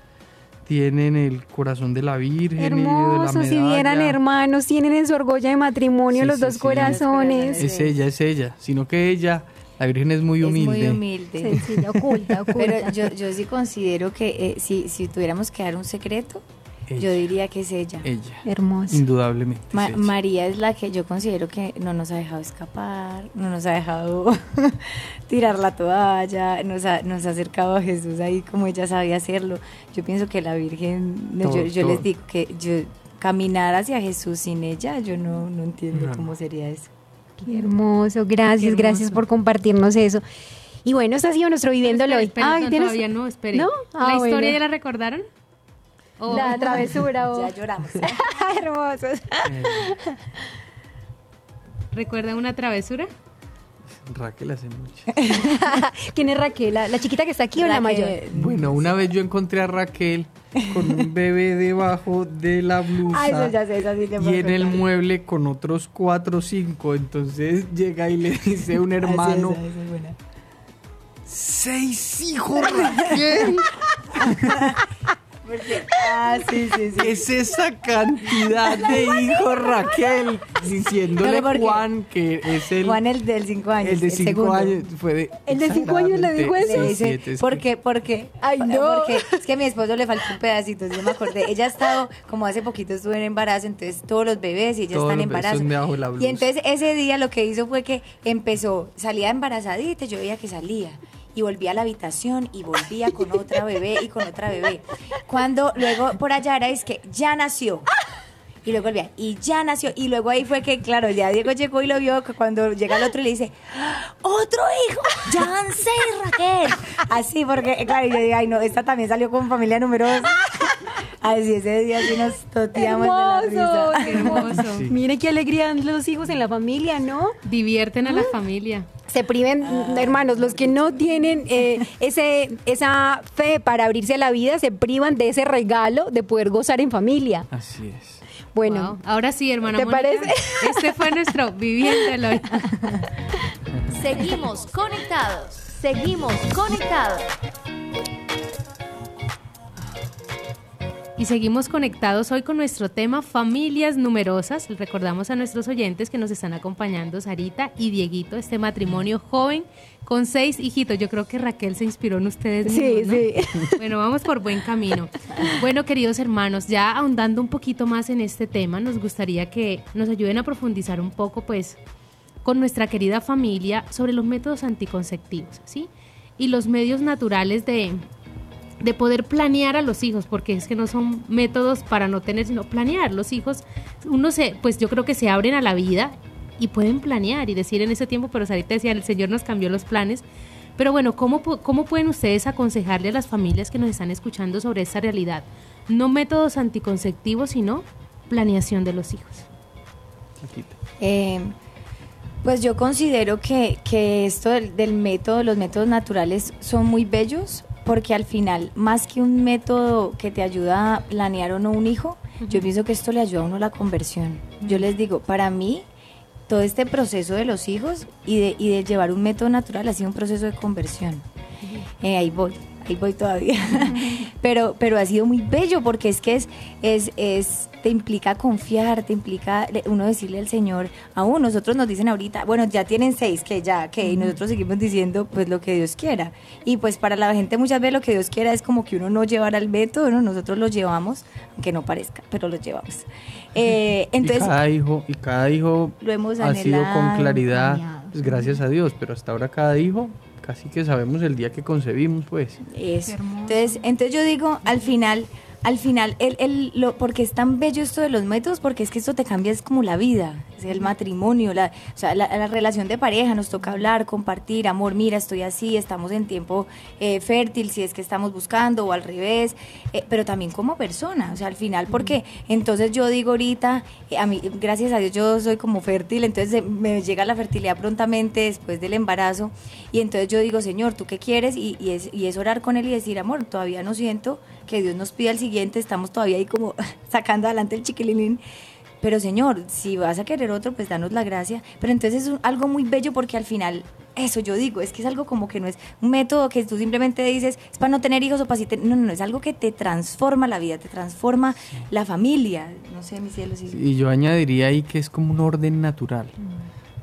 tienen el corazón de la Virgen y de la Hermoso, si vieran hermanos, tienen en su argolla de matrimonio Sí, los sí, dos sí. corazones. Es ella, es ella. Sino que ella, la Virgen es muy Es humilde. muy humilde. Sencilla, oculta, oculta. Pero yo, yo sí considero que eh, si, si tuviéramos que dar un secreto, Yo diría que es ella. Ella. Hermoso. Indudablemente. es Ma- ella. María es la que yo considero que no nos ha dejado escapar, no nos ha dejado tirar la toalla, nos ha, nos ha acercado a Jesús ahí como ella sabía hacerlo. Yo pienso que la Virgen, Todo, yo, yo todo. les digo que yo caminar hacia Jesús sin ella, yo no, no entiendo No. cómo sería eso. Qué hermoso. Gracias, Qué gracias por compartirnos eso. Y bueno, esto ha sido nuestro viviéndolo hoy. Ay, no, ¿tienes- todavía no, espere. ¿No? ¿La Ah, historia bueno. ya la recordaron? ¿O- La travesura. o- Ya lloramos. Hermosos. Eh, ¿Recuerdan una travesura? Raquel hace mucho. ¿Quién es Raquel? ¿La, la chiquita que está aquí o la mayor? Bueno, una vez yo encontré a Raquel con un bebé debajo de la blusa. Ah, eso ya sé, eso sí te y en el mueble con otros cuatro o cinco. Entonces llega y le dice un sí, hermano, esa- esa es buena. seis hijos, Raquel. Ah, sí, sí, sí. ¿Qué es esa cantidad de hijos, Raquel? Diciéndole porque- Juan que es el, Juan el del 5 años. el de cinco segundo. años. Fue de, ¿El de cinco años le dijo eso? Le dice, siete, es ¿por que- qué? Porque, Ay, no. porque es que a mi esposo le faltó un pedacito, yo me acordé. Ella ha estado, como hace poquito estuvo en embarazo, entonces todos los bebés y ella está en embarazo. Y entonces ese día lo que hizo fue que empezó, salía embarazadita, yo veía que salía. Y volvía a la habitación y volvía con otra bebé y con otra bebé. Cuando luego por allá era, es que ya nació. Y luego volvía, y ya nació. Y luego ahí fue que, claro, ya Diego llegó y lo vio, cuando llega el otro y le dice, ¡Otro hijo! ¡Janse y Raquel! Así, porque, claro, yo digo, ay, no, esta también salió con familia numerosa. Así, ese día sí nos toteamos de la Hermoso, risa. qué hermoso. Sí. Mire qué alegría dan los hijos en la familia, ¿no? Divierten a la familia. Se priven, hermanos, los que no tienen eh, ese, esa fe para abrirse a la vida, se privan de ese regalo de poder gozar en familia. Así es. Bueno, Wow. Ahora sí, hermana ¿Te parece? Este fue nuestro viviéndolo. hoy. Seguimos conectados. Seguimos conectados. Y seguimos conectados hoy con nuestro tema familias numerosas. Recordamos a nuestros oyentes que nos están acompañando Sarita y Dieguito, este matrimonio joven con seis hijitos. Yo creo que Raquel se inspiró en ustedes. Sí, sí. Bueno, vamos por buen camino. Bueno, queridos hermanos, ya ahondando un poquito más en este tema, nos gustaría que nos ayuden a profundizar un poco, pues, con nuestra querida familia sobre los métodos anticonceptivos, ¿sí? Y los medios naturales de, de poder planear a los hijos, porque es que no son métodos para no tener, sino planear. Los hijos, uno se, pues yo creo que se abren a la vida y pueden planear y decir en ese tiempo, pero ahorita decía, el Señor nos cambió los planes. Pero bueno, ¿cómo, ¿cómo pueden ustedes aconsejarle a las familias que nos están escuchando sobre esta realidad? No métodos anticonceptivos, sino planeación de los hijos. Eh, pues yo considero que, que esto del, del método, los métodos naturales son muy bellos porque al final, más que un método que te ayuda a planear o no un hijo, yo pienso que esto le ayuda a uno a la conversión. Yo les digo, para mí, todo este proceso de los hijos y de, y de llevar un método natural ha sido un proceso de conversión. Eh, ahí voy, ahí voy todavía. pero, pero ha sido muy bello porque es que es, es, es, te implica confiar, te implica uno decirle al Señor, aún nosotros nos dicen ahorita, bueno, ya tienen seis, que ya, que y nosotros seguimos diciendo pues lo que Dios quiera. Y pues para la gente muchas veces lo que Dios quiera es como que uno no llevara el método, ¿no? nosotros lo llevamos, aunque no parezca, pero lo llevamos. Eh, entonces, y cada hijo, y cada hijo Lo hemos ha sido con claridad, pues, gracias a Dios, pero hasta ahora cada hijo casi que sabemos el día que concebimos, pues. Eso. Entonces, entonces yo digo, al final, al final, el, el, lo, porque es tan bello esto de los métodos, porque es que esto te cambia, es como la vida, el matrimonio, la, o sea, la, la relación de pareja, nos toca hablar, compartir, amor, mira, estoy así, estamos en tiempo eh, fértil, si es que estamos buscando, o al revés, eh, pero también como persona, o sea, al final, porque entonces yo digo ahorita, eh, a mí, gracias a Dios, yo soy como fértil, entonces eh, me llega la fertilidad prontamente después del embarazo, y entonces yo digo, Señor, ¿tú qué quieres? Y, y es, y es orar con Él y decir, amor, todavía no siento que Dios nos pida el siguiente, estamos todavía ahí como sacando adelante el chiquilín. Pero Señor, si vas a querer otro, pues danos la gracia. Pero entonces es un- algo muy bello porque al final, eso yo digo, es que es algo como que no es un método que tú simplemente dices, es para no tener hijos o para si te-". No, no, no, es algo que te transforma la vida, te transforma la familia. No sé, mi cielo, sí. Y yo añadiría ahí que es como un orden natural.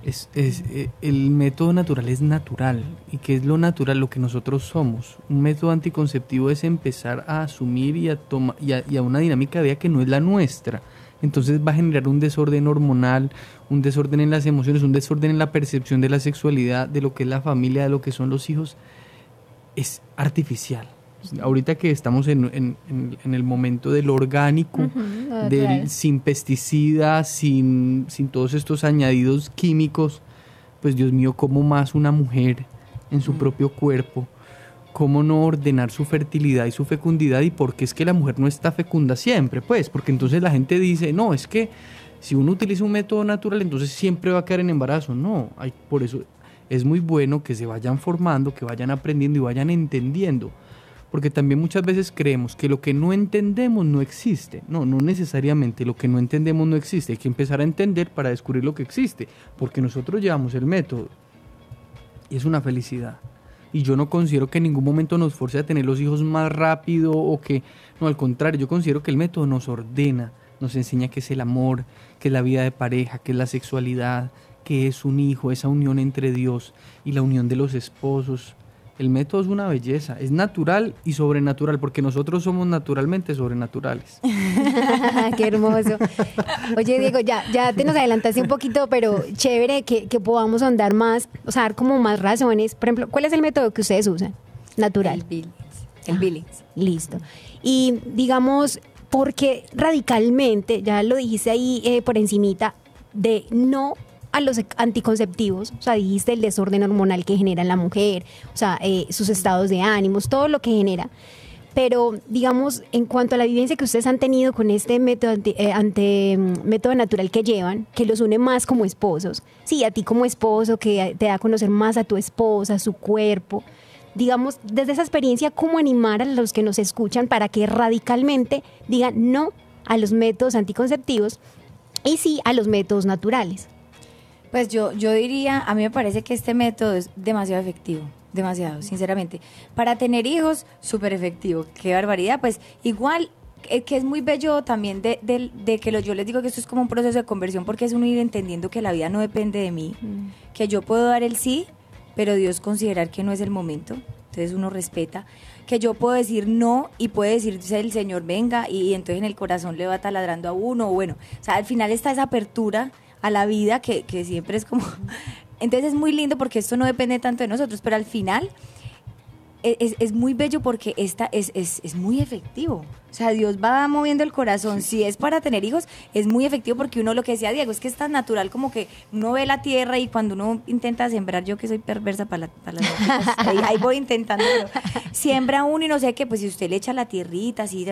Es, es, eh, el método natural es natural. ¿Y qué es lo natural? Lo que nosotros somos. Un método anticonceptivo es empezar a asumir y a, toma, y a, y a una dinámica de vida que no es la nuestra. Entonces va a generar un desorden hormonal, un desorden en las emociones, un desorden en la percepción de la sexualidad, de lo que es la familia, de lo que son los hijos. Es artificial. Ahorita que estamos en, en, en, el momento del orgánico, del sin pesticidas, sin, sin todos estos añadidos químicos, pues Dios mío, ¿cómo más una mujer en su propio cuerpo? ¿Cómo no ordenar su fertilidad y su fecundidad? ¿Y por qué es que la mujer no está fecunda siempre? Pues porque entonces la gente dice, no, es que si uno utiliza un método natural, entonces siempre va a quedar en embarazo. No, hay, por eso es muy bueno que se vayan formando, que vayan aprendiendo y vayan entendiendo. Porque también muchas veces creemos que lo que no entendemos no existe. No, no necesariamente lo que no entendemos no existe. Hay que empezar a entender para descubrir lo que existe. Porque nosotros llevamos el método. Y es una felicidad. Y yo no considero que en ningún momento nos force a tener los hijos más rápido o que... No, al contrario, yo considero que el método nos ordena, nos enseña qué es el amor, qué es la vida de pareja, qué es la sexualidad, qué es un hijo, esa unión entre Dios y la unión de los esposos. El método es una belleza, es natural y sobrenatural, porque nosotros somos naturalmente sobrenaturales. Qué hermoso. Oye, Diego, ya, ya te nos adelantaste un poquito, pero chévere que, que podamos ahondar más, o sea, dar como más razones. Por ejemplo, ¿cuál es el método que ustedes usan? Natural. El Billings. El Billings. Listo. Y digamos, porque radicalmente, ya lo dijiste ahí eh, por encimita, de no a los anticonceptivos, o sea, dijiste el desorden hormonal que genera en la mujer, o sea, eh, sus estados de ánimos, todo lo que genera. Pero, digamos, en cuanto a la vivencia que ustedes han tenido con este método, eh, mm, método natural que llevan, que los une más como esposos, sí, a ti como esposo, que te da a conocer más a tu esposa, su cuerpo, digamos, desde esa experiencia, cómo animar a los que nos escuchan para que radicalmente digan no a los métodos anticonceptivos y sí a los métodos naturales. Pues yo, yo diría, a mí me parece que este método es demasiado efectivo, demasiado, sinceramente. Para tener hijos, súper efectivo. Qué barbaridad, pues igual eh, que es muy bello también de, de- de que lo- yo les digo que esto es como un proceso de conversión porque es uno ir entendiendo que la vida no depende de mí, que yo puedo dar el sí, pero Dios considerar que no es el momento, entonces uno respeta, que yo puedo decir no y puede decirse el Señor venga y, entonces en el corazón le va taladrando a uno, bueno, o sea, al final está esa apertura a la vida que, que siempre es como... Entonces es muy lindo porque esto no depende tanto de nosotros, pero al final e, es, es muy bello porque esta es, es, es muy efectivo. O sea, Dios va moviendo el corazón. Si es para tener hijos, es muy efectivo porque uno, lo que decía Diego, es que es tan natural como que uno ve la tierra y cuando uno intenta sembrar, yo que soy perversa para, la- para las cosas, ahí, ahí voy intentando, siembra uno y no sé qué, pues si usted le echa la tierrita, así,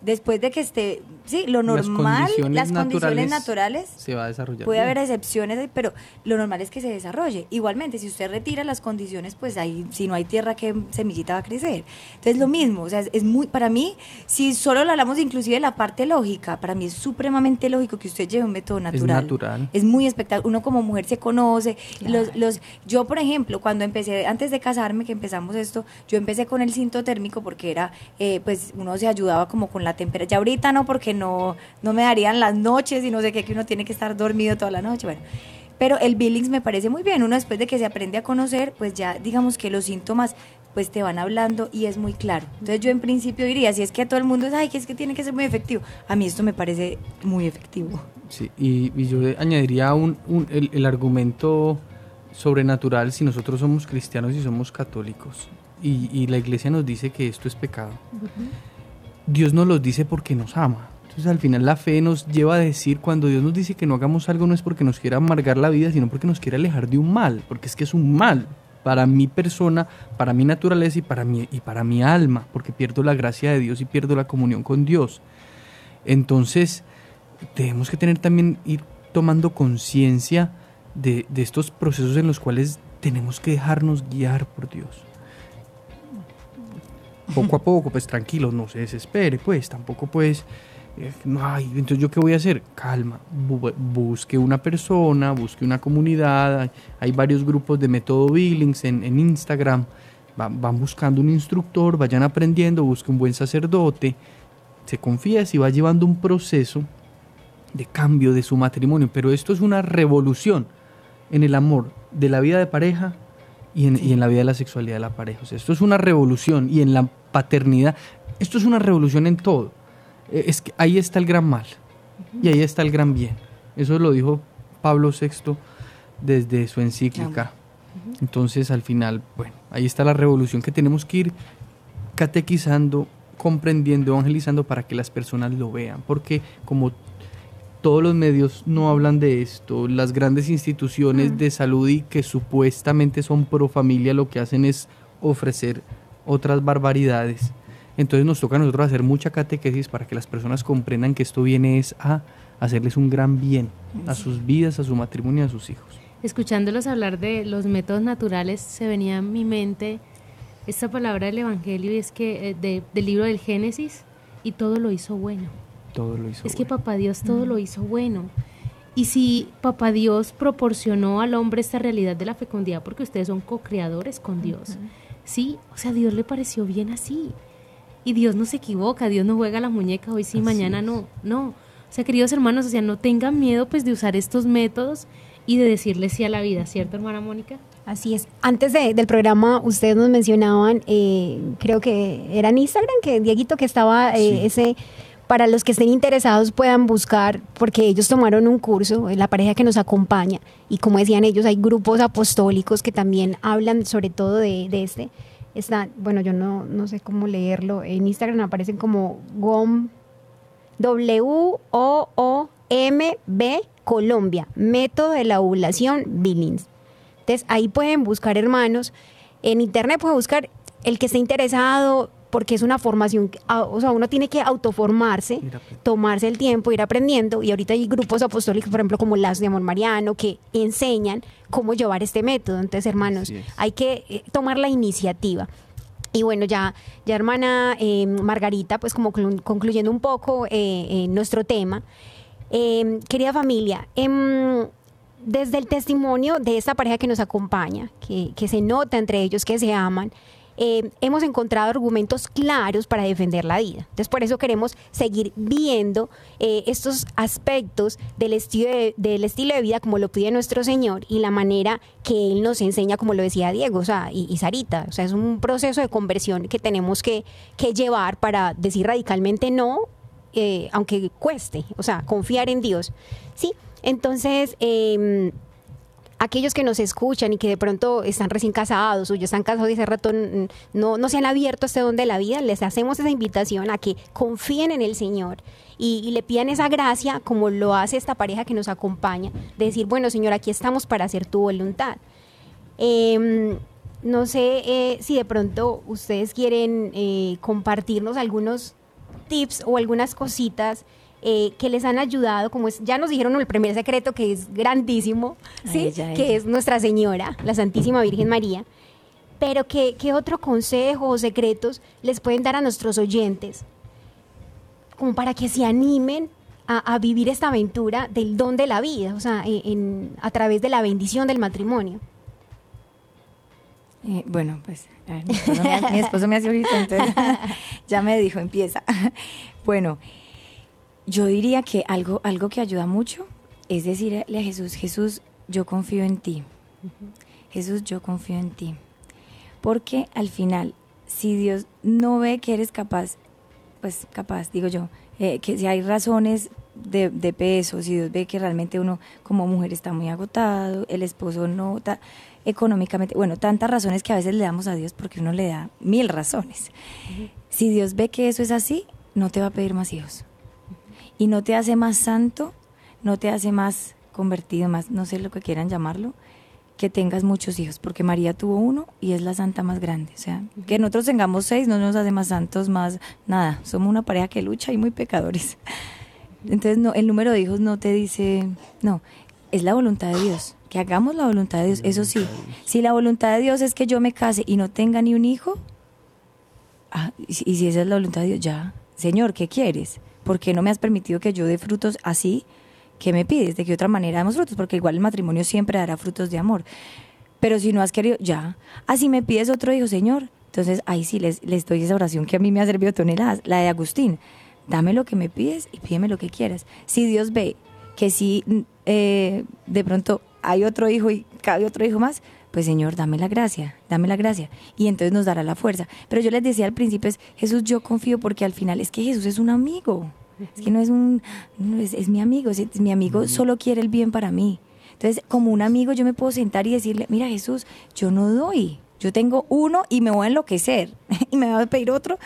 después de que esté, sí, lo normal, las condiciones naturales se va a desarrollar. Puede bien. haber excepciones, pero lo normal es que se desarrolle. Igualmente, si usted retira las condiciones, pues ahí, si no hay tierra, ¿qué semillita va a crecer? Entonces, lo mismo, o sea, es, es muy, para mí, si solo lo hablamos inclusive de la parte lógica, para mí es supremamente lógico que usted lleve un método natural. natural. Es muy espectacular. Uno como mujer se conoce. Los, los, yo, por ejemplo, cuando empecé, antes de casarme, que empezamos esto, yo empecé con el cinto térmico porque era, eh, pues, uno se ayudaba como con la temperatura. Ya ahorita no, porque no, no me darían las noches y no sé qué, que uno tiene que estar dormido toda la noche. Bueno. Pero el Billings me parece muy bien. Uno después de que se aprende a conocer, pues ya digamos que los síntomas pues te van hablando y es muy claro. Entonces yo en principio diría, si es que a todo el mundo es, ay, que es que tiene que ser muy efectivo. A mí esto me parece muy efectivo. Sí, y, y yo añadiría un, un- el, el argumento sobrenatural si nosotros somos cristianos y somos católicos y, y la iglesia nos dice que esto es pecado. Dios nos los dice porque nos ama. Entonces al final la fe nos lleva a decir cuando Dios nos dice que no hagamos algo no es porque nos quiera amargar la vida, sino porque nos quiere alejar de un mal, porque es que es un mal para mi persona, para mi naturaleza y para mi, y para mi alma, porque pierdo la gracia de Dios y pierdo la comunión con Dios. Entonces, tenemos que tener también, ir tomando conciencia de, de estos procesos en los cuales tenemos que dejarnos guiar por Dios. Poco a poco, pues tranquilo, no se desespere, pues tampoco pues, ay, entonces yo qué voy a hacer, calma, bu- busque una persona, busque una comunidad, hay, varios grupos de método Billings en, Instagram, van, buscando un instructor, vayan aprendiendo, busque un buen sacerdote, se confía si va llevando un proceso de cambio de su matrimonio, pero esto es una revolución. en el amor de la vida de pareja y en, y en la vida de la sexualidad de la pareja. O sea, esto es una revolución y en la paternidad, esto es una revolución en todo. Eh, Es que ahí está el gran mal y ahí está el gran bien. Eso lo dijo Pablo VI desde su encíclica. Entonces, al final, bueno, ahí está la revolución que tenemos que ir catequizando, comprendiendo, evangelizando para que las personas lo vean. Porque como todos los medios no hablan de esto, las grandes instituciones de salud y que supuestamente son pro familia lo que hacen es ofrecer otras barbaridades. Entonces nos toca a nosotros hacer mucha catequesis para que las personas comprendan que esto viene es a hacerles un gran bien a sus vidas, a su matrimonio y a sus hijos. Escuchándolos hablar de los métodos naturales, se venía a mi mente esta palabra del Evangelio y es que eh, de- del libro del Génesis y todo lo hizo bueno. Todo lo hizo. Es que papá Dios todo lo hizo bueno. Y si papá Dios proporcionó al hombre esta realidad de la fecundidad porque ustedes son co-creadores con Dios, ¿sí? O sea, a Dios le pareció bien así. Y Dios no se equivoca, Dios no juega la muñeca, hoy sí, Así mañana es. no, no. O sea, queridos hermanos, o sea, no tengan miedo pues de usar estos métodos y de decirle sí a la vida, ¿cierto, hermana Mónica? Así es. Antes de- del programa, ustedes nos mencionaban, eh, creo que era en Instagram, que Dieguito, que estaba eh, Sí. ese, para los que estén interesados puedan buscar, porque ellos tomaron un curso, eh, la pareja que nos acompaña, y como decían ellos, hay grupos apostólicos que también hablan sobre todo de, de este. Está, bueno, yo no, no sé cómo leerlo, en Instagram aparecen como GOM, W-O-O-M-B Colombia, método de la ovulación Billings. Entonces ahí pueden buscar hermanos. En internet pueden buscar el que esté interesado, porque es una formación, ah, o sea, uno tiene que autoformarse, tomarse el tiempo, ir aprendiendo. Y ahorita hay grupos apostólicos, por ejemplo, como Lazos de Amor Mariano, que enseñan cómo llevar este método. Entonces, hermanos, hay que eh, tomar la iniciativa. Y bueno, ya, ya hermana eh, Margarita, pues como clu- concluyendo un poco eh, eh, nuestro tema, eh, querida familia, em, desde el testimonio de esta pareja que nos acompaña, que, que se nota entre ellos que se aman, eh, hemos encontrado argumentos claros para defender la vida. Entonces, por eso queremos seguir viendo eh, estos aspectos del estilo, de, del estilo de vida como lo pide nuestro Señor y la manera que Él nos enseña, como lo decía Diego o sea, y, Sarita. O sea, es un proceso de conversión que tenemos que, que llevar para decir radicalmente no eh, aunque cueste, o sea, confiar en Dios. ¿sí? Entonces, eh, aquellos que nos escuchan y que de pronto están recién casados o ya están casados y hace rato no, no se han abierto a este don de la vida, les hacemos esa invitación a que confíen en el Señor y, y le pidan esa gracia como lo hace esta pareja que nos acompaña, de decir, bueno Señor, aquí estamos para hacer tu voluntad. Em, no sé eh, si de pronto ustedes quieren eh, compartirnos algunos tips o algunas cositas eh, que les han ayudado, como es, ya nos dijeron el primer secreto que es grandísimo, ¿sí? Ella, que es Nuestra Señora, la Santísima Virgen María. Pero ¿qué, qué otro consejo o secretos les pueden dar a nuestros oyentes? Como para que se animen a, a vivir esta aventura del don de la vida, o sea, en- en- a través de la bendición del matrimonio. Eh, bueno, pues ver, mi, esposo me, ha- mi esposo me hace ojito, entonces ya me dijo, empieza. Bueno, yo diría que algo, algo que ayuda mucho es decirle a Jesús, Jesús, yo confío en ti. Jesús, yo confío en ti. Porque al final, si Dios no ve que eres capaz, pues capaz, digo yo, eh, que si hay razones de, de peso, si Dios ve que realmente uno como mujer está muy agotado, el esposo no está económicamente, bueno, tantas razones que a veces le damos a Dios porque uno le da mil razones. Si Dios ve que eso es así, no te va a pedir más hijos. Y no te hace más santo, no te hace más convertido, más, no sé lo que quieran llamarlo, que tengas muchos hijos, porque María tuvo uno y es la santa más grande. O sea, que nosotros tengamos seis no nos hace más santos, más nada. Somos una pareja que lucha y muy pecadores. Entonces, no, el número de hijos no te dice, no, es la voluntad de Dios. Que hagamos la voluntad de Dios. Eso sí, si la voluntad de Dios es que yo me case y no tenga ni un hijo, ah, y, si- y si esa es la voluntad de Dios, ya, Señor, ¿qué quieres? ¿Por qué no me has permitido que yo dé frutos así? ¿Qué me pides? ¿De qué otra manera damos frutos? Porque igual el matrimonio siempre dará frutos de amor. Pero si no has querido, ya. Así me pides otro hijo, Señor. Entonces ahí sí les, les doy esa oración que a mí me ha servido toneladas, la de Agustín. Dame lo que me pides y pídeme lo que quieras. Si Dios ve que si eh, de pronto hay otro hijo y cabe otro hijo más, pues Señor, dame la gracia, dame la gracia. Y entonces nos dará la fuerza. Pero yo les decía al principio, es Jesús, yo confío porque al final es que Jesús es un amigo. Es que no es un, es, mi amigo, es, mi amigo solo quiere el bien para mí. Entonces, como un amigo yo me puedo sentar y decirle, mira Jesús, yo no doy, yo tengo uno y me voy a enloquecer y me va a pedir otro.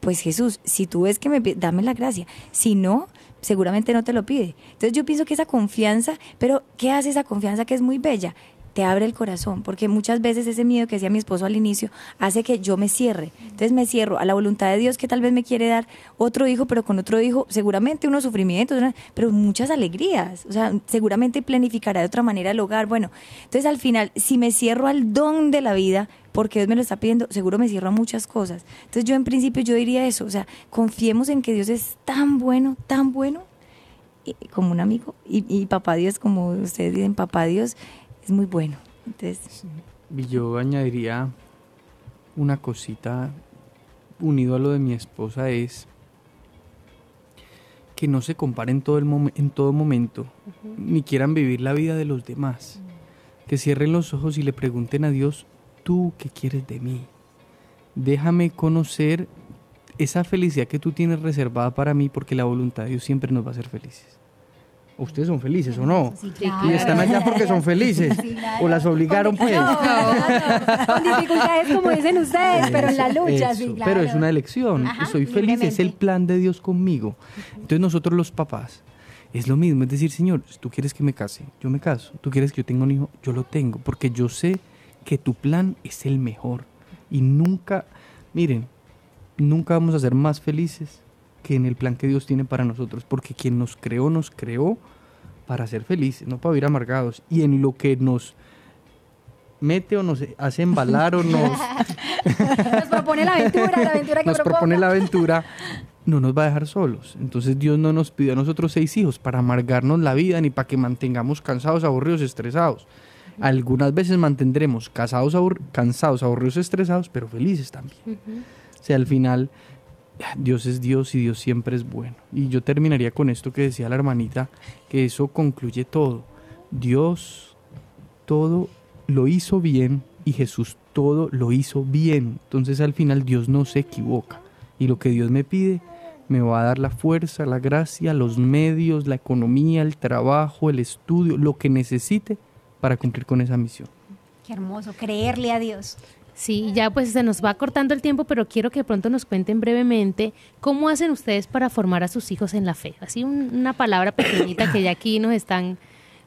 Pues Jesús, si tú ves que me dame la gracia. Si no, seguramente no te lo pide. Entonces yo pienso que esa confianza, pero ¿qué hace esa confianza que es muy bella? Te abre el corazón, porque muchas veces ese miedo que decía mi esposo al inicio hace que yo me cierre. Entonces me cierro a la voluntad de Dios que tal vez me quiere dar otro hijo, pero con otro hijo seguramente unos sufrimientos, pero muchas alegrías. O sea, seguramente planificará de otra manera el hogar. Bueno, entonces al final, si me cierro al don de la vida, porque Dios me lo está pidiendo, seguro me cierro a muchas cosas. Entonces yo en principio yo diría eso, o sea, confiemos en que Dios es tan bueno, tan bueno, como un amigo, y, y papá Dios, como ustedes dicen, papá Dios, es muy bueno. Entonces, y yo añadiría una cosita unido a lo de mi esposa es que no se comparen todo el en todo momento, ni quieran vivir la vida de los demás. Que cierren los ojos y le pregunten a Dios, ¿tú qué quieres de mí? Déjame conocer esa felicidad que tú tienes reservada para mí, porque la voluntad de Dios siempre nos va a hacer felices ustedes son felices o no. Y están allá porque son felices. O las obligaron, pues. con dificultades, como dicen ustedes, pero en la lucha, sí, claro. Pero es una elección. Soy feliz, es el plan de Dios conmigo. Entonces, nosotros los papás. Es lo mismo, es decir, Señor, tú quieres que me case, yo me caso. Tú quieres que yo tenga un hijo, yo lo tengo. Porque yo sé que tu plan es el mejor. Y nunca, miren, nunca vamos a ser más felices que en el plan que Dios tiene para nosotros, porque quien nos creó, nos creó para ser felices, no para vivir amargados. Y en lo que nos mete o nos hace embalar o nos... nos propone la aventura, la aventura que Nos propone la aventura, no nos va a dejar solos. Entonces Dios no nos pidió a nosotros seis hijos para amargarnos la vida ni para que mantengamos cansados, aburridos, estresados. Algunas veces mantendremos cansados, aburridos, estresados, pero felices también. O sea, al final Dios es Dios y Dios siempre es bueno. Y yo terminaría con esto que decía la hermanita, que eso concluye todo. Dios todo lo hizo bien y Jesús todo lo hizo bien. Entonces al final Dios no se equivoca. Y lo que Dios me pide me va a dar la fuerza, la gracia, los medios, la economía, el trabajo, el estudio, lo que necesite para cumplir con esa misión. Qué hermoso, creerle a Dios. Sí, ya pues se nos va cortando el tiempo, pero quiero que pronto nos cuenten brevemente cómo hacen ustedes para formar a sus hijos en la fe. Así una palabra pequeñita que ya aquí nos están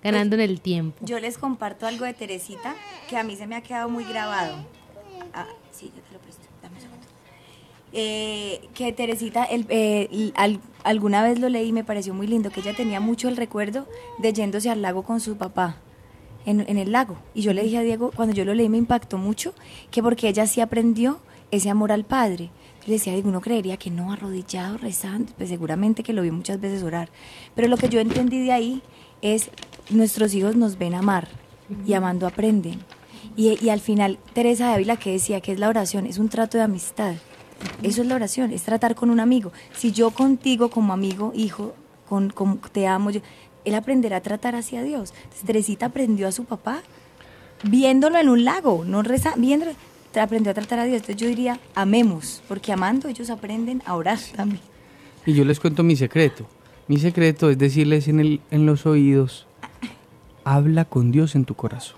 ganando en el tiempo. Yo les comparto algo de Teresita que a mí se me ha quedado muy grabado. Ah, sí, yo te lo presto, dame un segundo. Eh, que Teresita, eh, alguna vez lo leí y me pareció muy lindo, que ella tenía mucho el recuerdo de yéndose al lago con su papá en, el lago. Y yo le dije a Diego, cuando yo lo leí me impactó mucho, que porque ella sí aprendió ese amor al Padre. Yo le decía, Diego, uno creería que no, arrodillado, rezando, pues seguramente que lo vi muchas veces orar. Pero lo que yo entendí de ahí es, nuestros hijos nos ven amar y amando aprenden. Y, y al final, Teresa de Ávila que decía que es la oración, es un trato de amistad. Eso es la oración, es tratar con un amigo. Si yo contigo como amigo, hijo, con, con, te amo, yo, él aprenderá a tratar hacia Dios. Teresita aprendió a su papá viéndolo en un lago, no reza, viéndolo, aprendió a tratar a Dios. Entonces yo diría, amemos, porque amando ellos aprenden a orar también. Y yo les cuento mi secreto. Mi secreto es decirles en, el, en los oídos, habla con Dios en tu corazón.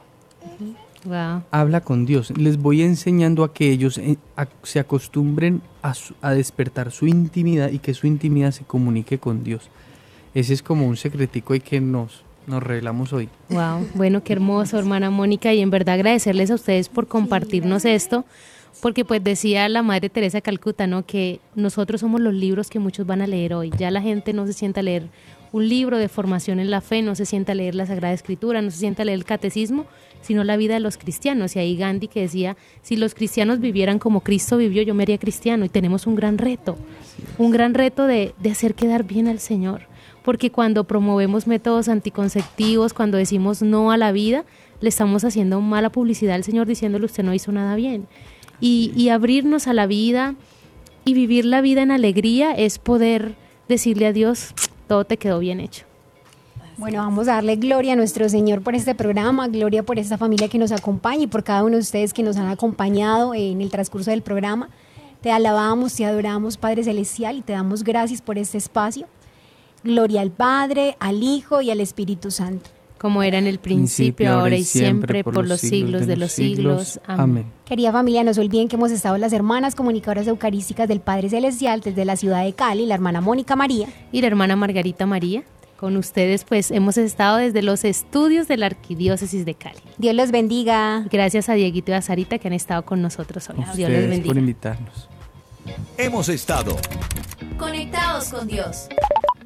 Habla con Dios. Les voy enseñando a que ellos eh, se acostumbren a, a despertar su intimidad y que su intimidad se comunique con Dios. Ese es como un secretico y que nos, nos revelamos hoy. Wow, bueno, qué hermoso, hermana Mónica, y en verdad agradecerles a ustedes por compartirnos esto, porque pues decía la Madre Teresa Calcuta, ¿no? Que nosotros somos los libros que muchos van a leer hoy. Ya la gente no se sienta a leer un libro de formación en la fe, no se sienta a leer la Sagrada Escritura, no se sienta a leer el catecismo, sino la vida de los cristianos. Y ahí Gandhi que decía, si los cristianos vivieran como Cristo vivió, yo me haría cristiano. Y tenemos un gran reto, un gran reto de, de hacer quedar bien al Señor porque cuando promovemos métodos anticonceptivos, cuando decimos no a la vida, le estamos haciendo mala publicidad al Señor diciéndole usted no hizo nada bien. Y, abrirnos a la vida y vivir la vida en alegría es poder decirle a Dios, todo te quedó bien hecho. Bueno, vamos a darle gloria a nuestro Señor por este programa, gloria por esta familia que nos acompaña y por cada uno de ustedes que nos han acompañado en el transcurso del programa. Te alabamos, te adoramos, Padre Celestial, y te damos gracias por este espacio. Gloria al Padre, al Hijo y al Espíritu Santo. Como era en el principio, ahora y siempre, por los siglos de los siglos. Amén. Querida familia, no se olviden que hemos estado las hermanas comunicadoras eucarísticas del Padre Celestial desde la ciudad de Cali, la hermana Mónica María. Y la hermana Margarita María. Con ustedes, pues hemos estado desde los estudios de la Arquidiócesis de Cali. Dios los bendiga. Gracias a Dieguito y a Sarita que han estado con nosotros hoy. Dios los bendiga. por invitarnos. Hemos estado conectados con Dios